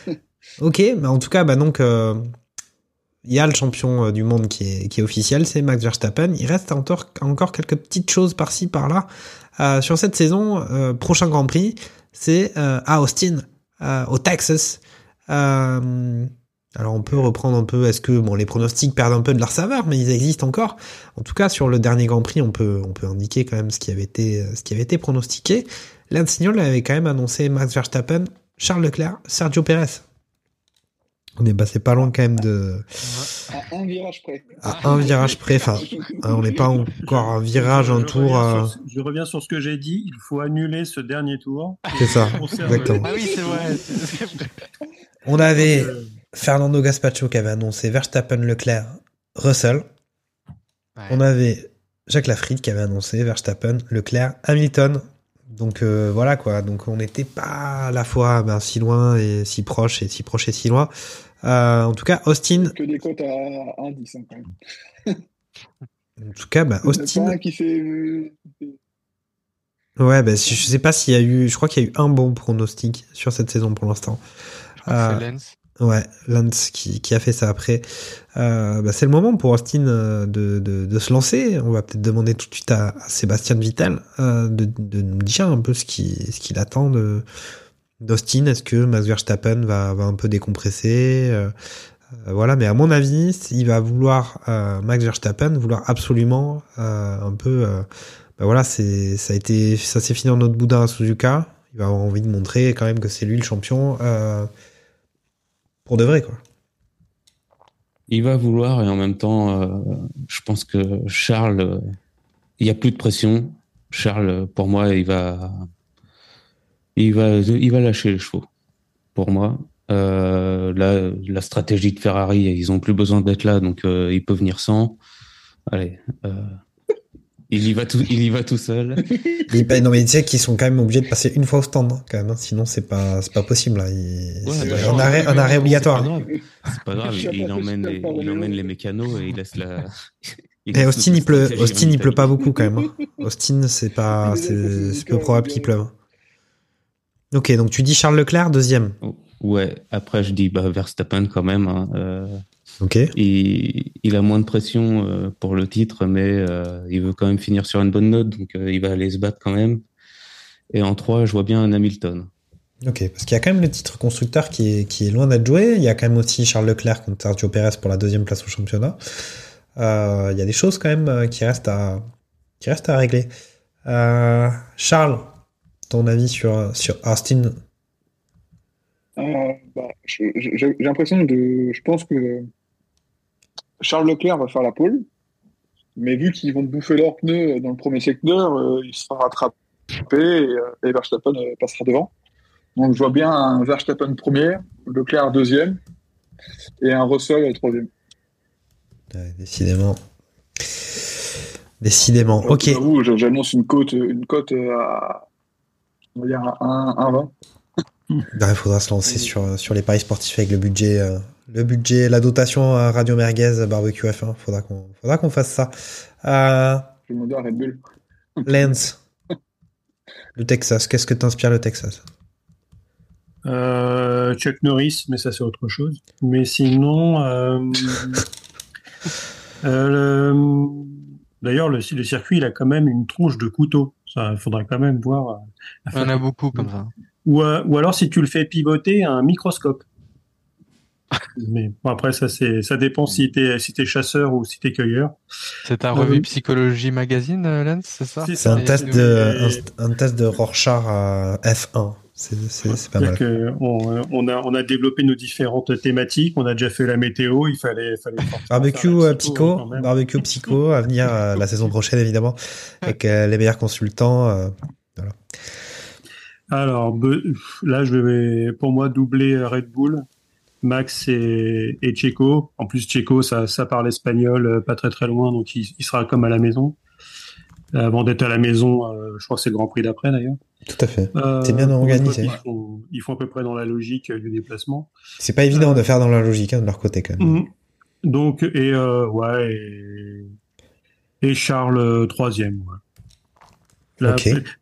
ouais. Ok, bah en tout cas, bah donc il y a le champion du monde qui est, qui est officiel, c'est Max Verstappen. Il reste encore, encore quelques petites choses par-ci par-là. Sur cette saison, prochain Grand Prix, c'est euh, à Austin, euh, au Texas. Euh, alors on peut reprendre un peu, est-ce que bon les pronostics perdent un peu de leur saveur, mais ils existent encore. En tout cas, sur le dernier Grand Prix, on peut on peut indiquer quand même ce qui avait été ce qui avait été pronostiqué. Lance avait quand même annoncé Max Verstappen, Charles Leclerc, Sergio Perez. On est passé pas loin quand même de À un virage près. à un virage près. Enfin, hein, on n'est pas encore un virage, un Je tour. reviens euh, sur- je reviens sur ce que j'ai dit. Il faut annuler ce dernier tour. C'est ça, exactement. Ah oui, c'est vrai. On avait Euh, Fernando Gaspacho qui avait annoncé Verstappen, Leclerc, Russell. Ouais. On avait Jacques Lafried qui avait annoncé Verstappen, Leclerc, Hamilton. Donc euh, voilà quoi. Donc on n'était pas à la fois ben, si loin et si proche et si proche et si loin. Euh, en tout cas, Austin. Que des cotes à 1,10 hein, quand même. En tout cas, Il y en a pas Austin. un qui fait. euh, Ouais, ben, je sais pas s'il y a eu. Je crois qu'il y a eu un bon pronostic sur cette saison pour l'instant. Je crois que Euh, c'est Lens. Ouais, Lance qui, qui a fait ça après. Euh, bah, c'est le moment pour Austin euh, de, de, de se lancer. On va peut-être demander tout de suite à, à Sébastien Vittel euh, de, de nous dire un peu ce qu'il ce qu'il attend de d'Austin. Est-ce que Max Verstappen va, va un peu décompresser euh, Voilà, mais à mon avis, il va vouloir euh, Max Verstappen vouloir absolument euh, un peu. euh, bah voilà, c'est ça a été ça s'est fini en notre boudin à Suzuka. Il va avoir envie de montrer quand même que c'est lui le champion. Euh, pour de vrai, quoi. Il va vouloir et en même temps, je pense que Charles, il y a plus de pression. Charles, pour moi, il va, il va, il va lâcher les chevaux. Pour moi, euh, là, la stratégie de Ferrari, ils ont plus besoin d'être là, donc euh, il peut venir sans. Allez, euh, il y va tout, il y va tout seul. Il non mais tu sais qu'ils sont quand même obligés de passer une fois au stand hein, quand même, hein, sinon c'est pas c'est pas possible là. Il- Ouais, c'est bah, un arrêt un arrêt obligatoire. C'est pas grave. Il, emmène les, il emmène les mécanos et il laisse la. il Et laisse Austin il pleut, Austin il pleut pas beaucoup quand même. hein. Austin c'est pas c'est là, peu probable qu'il pleuve. Ok donc tu dis Charles Leclerc deuxième. Ouais, après je dis bah, Verstappen quand même. hein, euh, Ok. il, il a moins de pression euh, pour le titre, mais euh, il veut quand même finir sur une bonne note, donc il va aller se battre quand même. Et en 3, je vois bien un Hamilton. Ok parce qu'il y a quand même le titre constructeur qui est qui est loin d'être joué. Il y a quand même aussi Charles Leclerc contre Sergio Perez pour la deuxième place au championnat. Il y a des choses quand même qui restent à qui restent à régler. Charles, ton avis sur sur Austin? Euh, bah, j'ai l'impression de. Je pense que Charles Leclerc va faire la pole, mais vu qu'ils vont bouffer leurs pneus dans le premier secteur, euh, il sera rattrapé et, euh, et Verstappen euh, passera devant. Donc je vois bien un Verstappen premier, Leclerc deuxième et un Russell troisième. Ouais, décidément. Décidément. Ok. J'annonce une cote, une cote à on va dire à 1, 1,20. Il faudra se lancer sur, sur les paris sportifs avec le budget, euh, le budget, la dotation à Radio Merguez Barbecue F1. Faudra qu'on, faudra qu'on fasse ça. Euh, Je vais Red Bull. Lance, le Texas. Qu'est-ce que t'inspire le Texas? Euh, Chuck Norris, mais ça c'est autre chose. Mais sinon, euh, euh, le- d'ailleurs le, le circuit il a quand même une tronche de couteau. Ça, faudrait quand même voir. euh, Il y en a beaucoup comme ça. Ou, euh, ou alors si tu le fais pivoter à un microscope. Mais bon, après ça c'est ça dépend si t'es si t'es chasseur ou si t'es cueilleur. C'est ta Euh, revue Psychologie Magazine, Lens, c'est ça? C'est un test de, un, un test de Rorschach à F1. C'est, pas mal. Que on, on a on a développé nos différentes thématiques. On a déjà fait la météo. Il fallait Barbecue euh, psycho, Psycho, barbecue Psycho à venir euh, la saison prochaine évidemment avec euh, les meilleurs consultants. euh, Alors, là, je vais, pour moi, doubler euh, Red Bull, Max et, et Checo. En plus, Checo, ça, ça parle espagnol, euh, pas très très loin, donc il, il sera comme à la maison. Euh, Avant d'être à la maison, euh, je crois que c'est le Grand Prix d'après d'ailleurs. Tout à fait. Euh, C'est bien organisé. Ils font, ils font à peu près dans la logique euh, du déplacement. C'est pas évident de faire dans la logique hein, de leur côté quand même. Mhm. Donc, et euh, ouais, et, et Charles troisième. Ouais.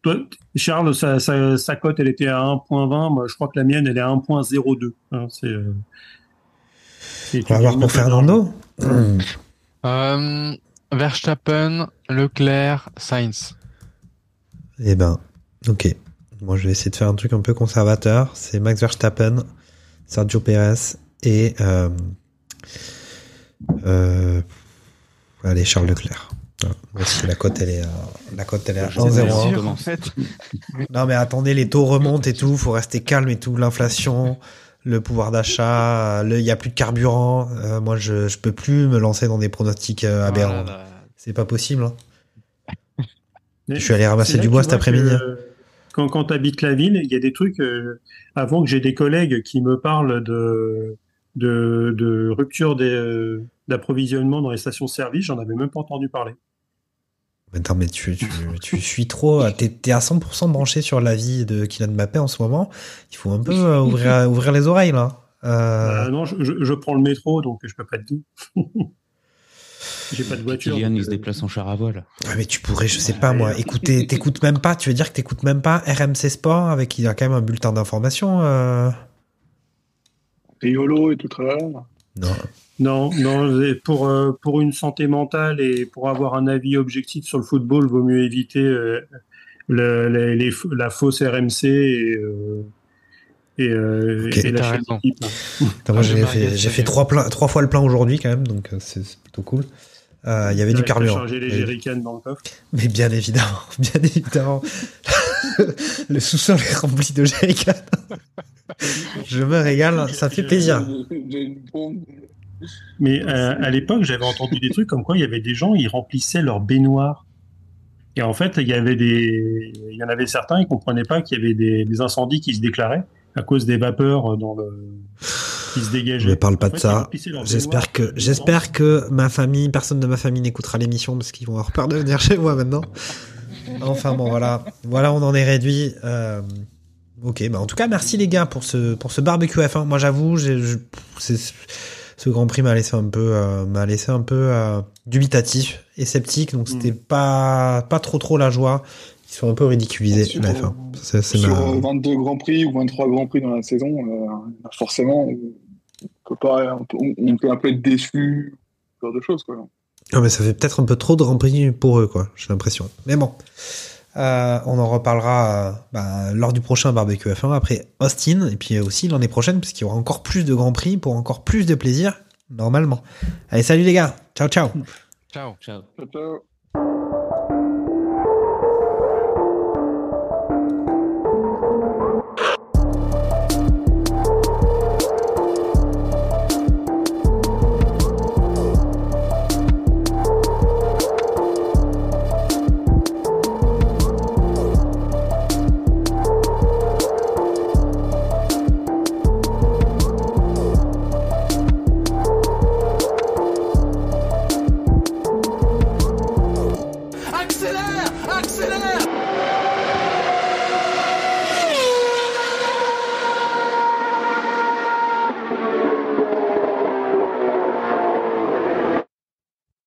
Toi, Charles, sa, sa, sa cote, elle était à 1.20. Moi, je crois que la mienne, elle est à 1.02. Hein, c'est. euh, c'est- On va voir pour Fernando. Euh, Verstappen, Leclerc, Sainz. Eh ben, ok. Moi, je vais essayer de faire un truc un peu conservateur. C'est Max Verstappen, Sergio Perez et euh, euh, allez Charles Leclerc. La cote elle est à, la cote elle est à Je sais 1,01. pas, sûr, comment en fait. Non mais attendez, les taux remontent et tout, faut rester calme et tout, l'inflation, le pouvoir d'achat, le- il y a plus de carburant. Euh, moi, je je peux plus me lancer dans des pronostics euh, aberrants. Voilà, là. C'est pas possible. hein. Je suis allé ramasser du bois cet après-midi. euh, Quand, quand tu habites la ville, il y a des trucs. euh, avant que j'ai des collègues qui me parlent de, de, de rupture euh, d'approvisionnement dans les stations-service, j'en avais même pas entendu parler. Mais Attends, mais tu, tu, tu suis trop. euh, T'es t'es à 100% branché sur la vie de Kylian Mbappé en ce moment. Il faut un peu euh, ouvrir, ouvrir les oreilles là. Euh, Euh, non, je, je- prends le métro, donc je peux pas te dire. j'ai pas de voiture. Kylian, donc, il se déplace en char à voile. ouais, mais tu pourrais, je sais pas moi, écouter, t'écoutes même pas. Tu veux dire que t'écoutes même pas RMC Sport avec il y a quand même un bulletin d'information. Euh... Riolo et tout ça. Non. Non, non, pour, euh, pour une santé mentale et pour avoir un avis objectif sur le football, vaut mieux éviter euh, le- les- les f- la fausse RMC et, euh, et, euh, et la raison. Attends, moi Ah, j'ai je fait, j'ai trois, plein, trois fois le plein aujourd'hui quand même, donc euh, c'est plutôt cool. Euh, Il y avait du carburant. les jerrycans dans le coffre. Mais bien évidemment, bien évidemment. le sous-sol est rempli de jerrycans. Je me régale, ça fait plaisir. Mais euh, à l'époque, j'avais entendu des trucs comme quoi il y avait des gens, ils remplissaient leur baignoire. Et en fait, il y avait des, il y en avait certains, ils comprenaient pas qu'il y avait des, des incendies qui se déclaraient à cause des vapeurs dans le, qui se dégageaient. Je ne parle pas En de fait, ça. J'espère que, j'espère que ma famille, personne de ma famille n'écoutera l'émission parce qu'ils vont avoir peur de venir chez moi maintenant. Enfin bon, voilà. Voilà, on en est réduit. Euh, ok, bah en tout cas, merci les gars pour ce, pour ce barbecue F1. Moi, j'avoue, je- c'est- ce Grand Prix m'a laissé un peu, euh, m'a laissé un peu euh, dubitatif et sceptique. Donc, c'était pas, pas trop trop la joie. Ils sont un peu ridiculisés Sur- la F1. C'est, c'est Sur ma- euh, 22 Grands Prix ou 23 Grands Prix dans la saison, euh, forcément, on peut, pas, on, peut, on peut un peu être déçu, ce genre de choses. Quoi. Ah, mais ça fait peut-être un peu trop de Grand Prix pour eux, quoi. J'ai l'impression. Mais bon. Euh, on en reparlera euh, bah, lors du prochain barbecue F1 après Austin et puis aussi l'année prochaine parce qu'il y aura encore plus de grands prix pour encore plus de plaisir normalement. Allez salut les gars, ciao ciao. Ciao. Ciao. Ciao, ciao.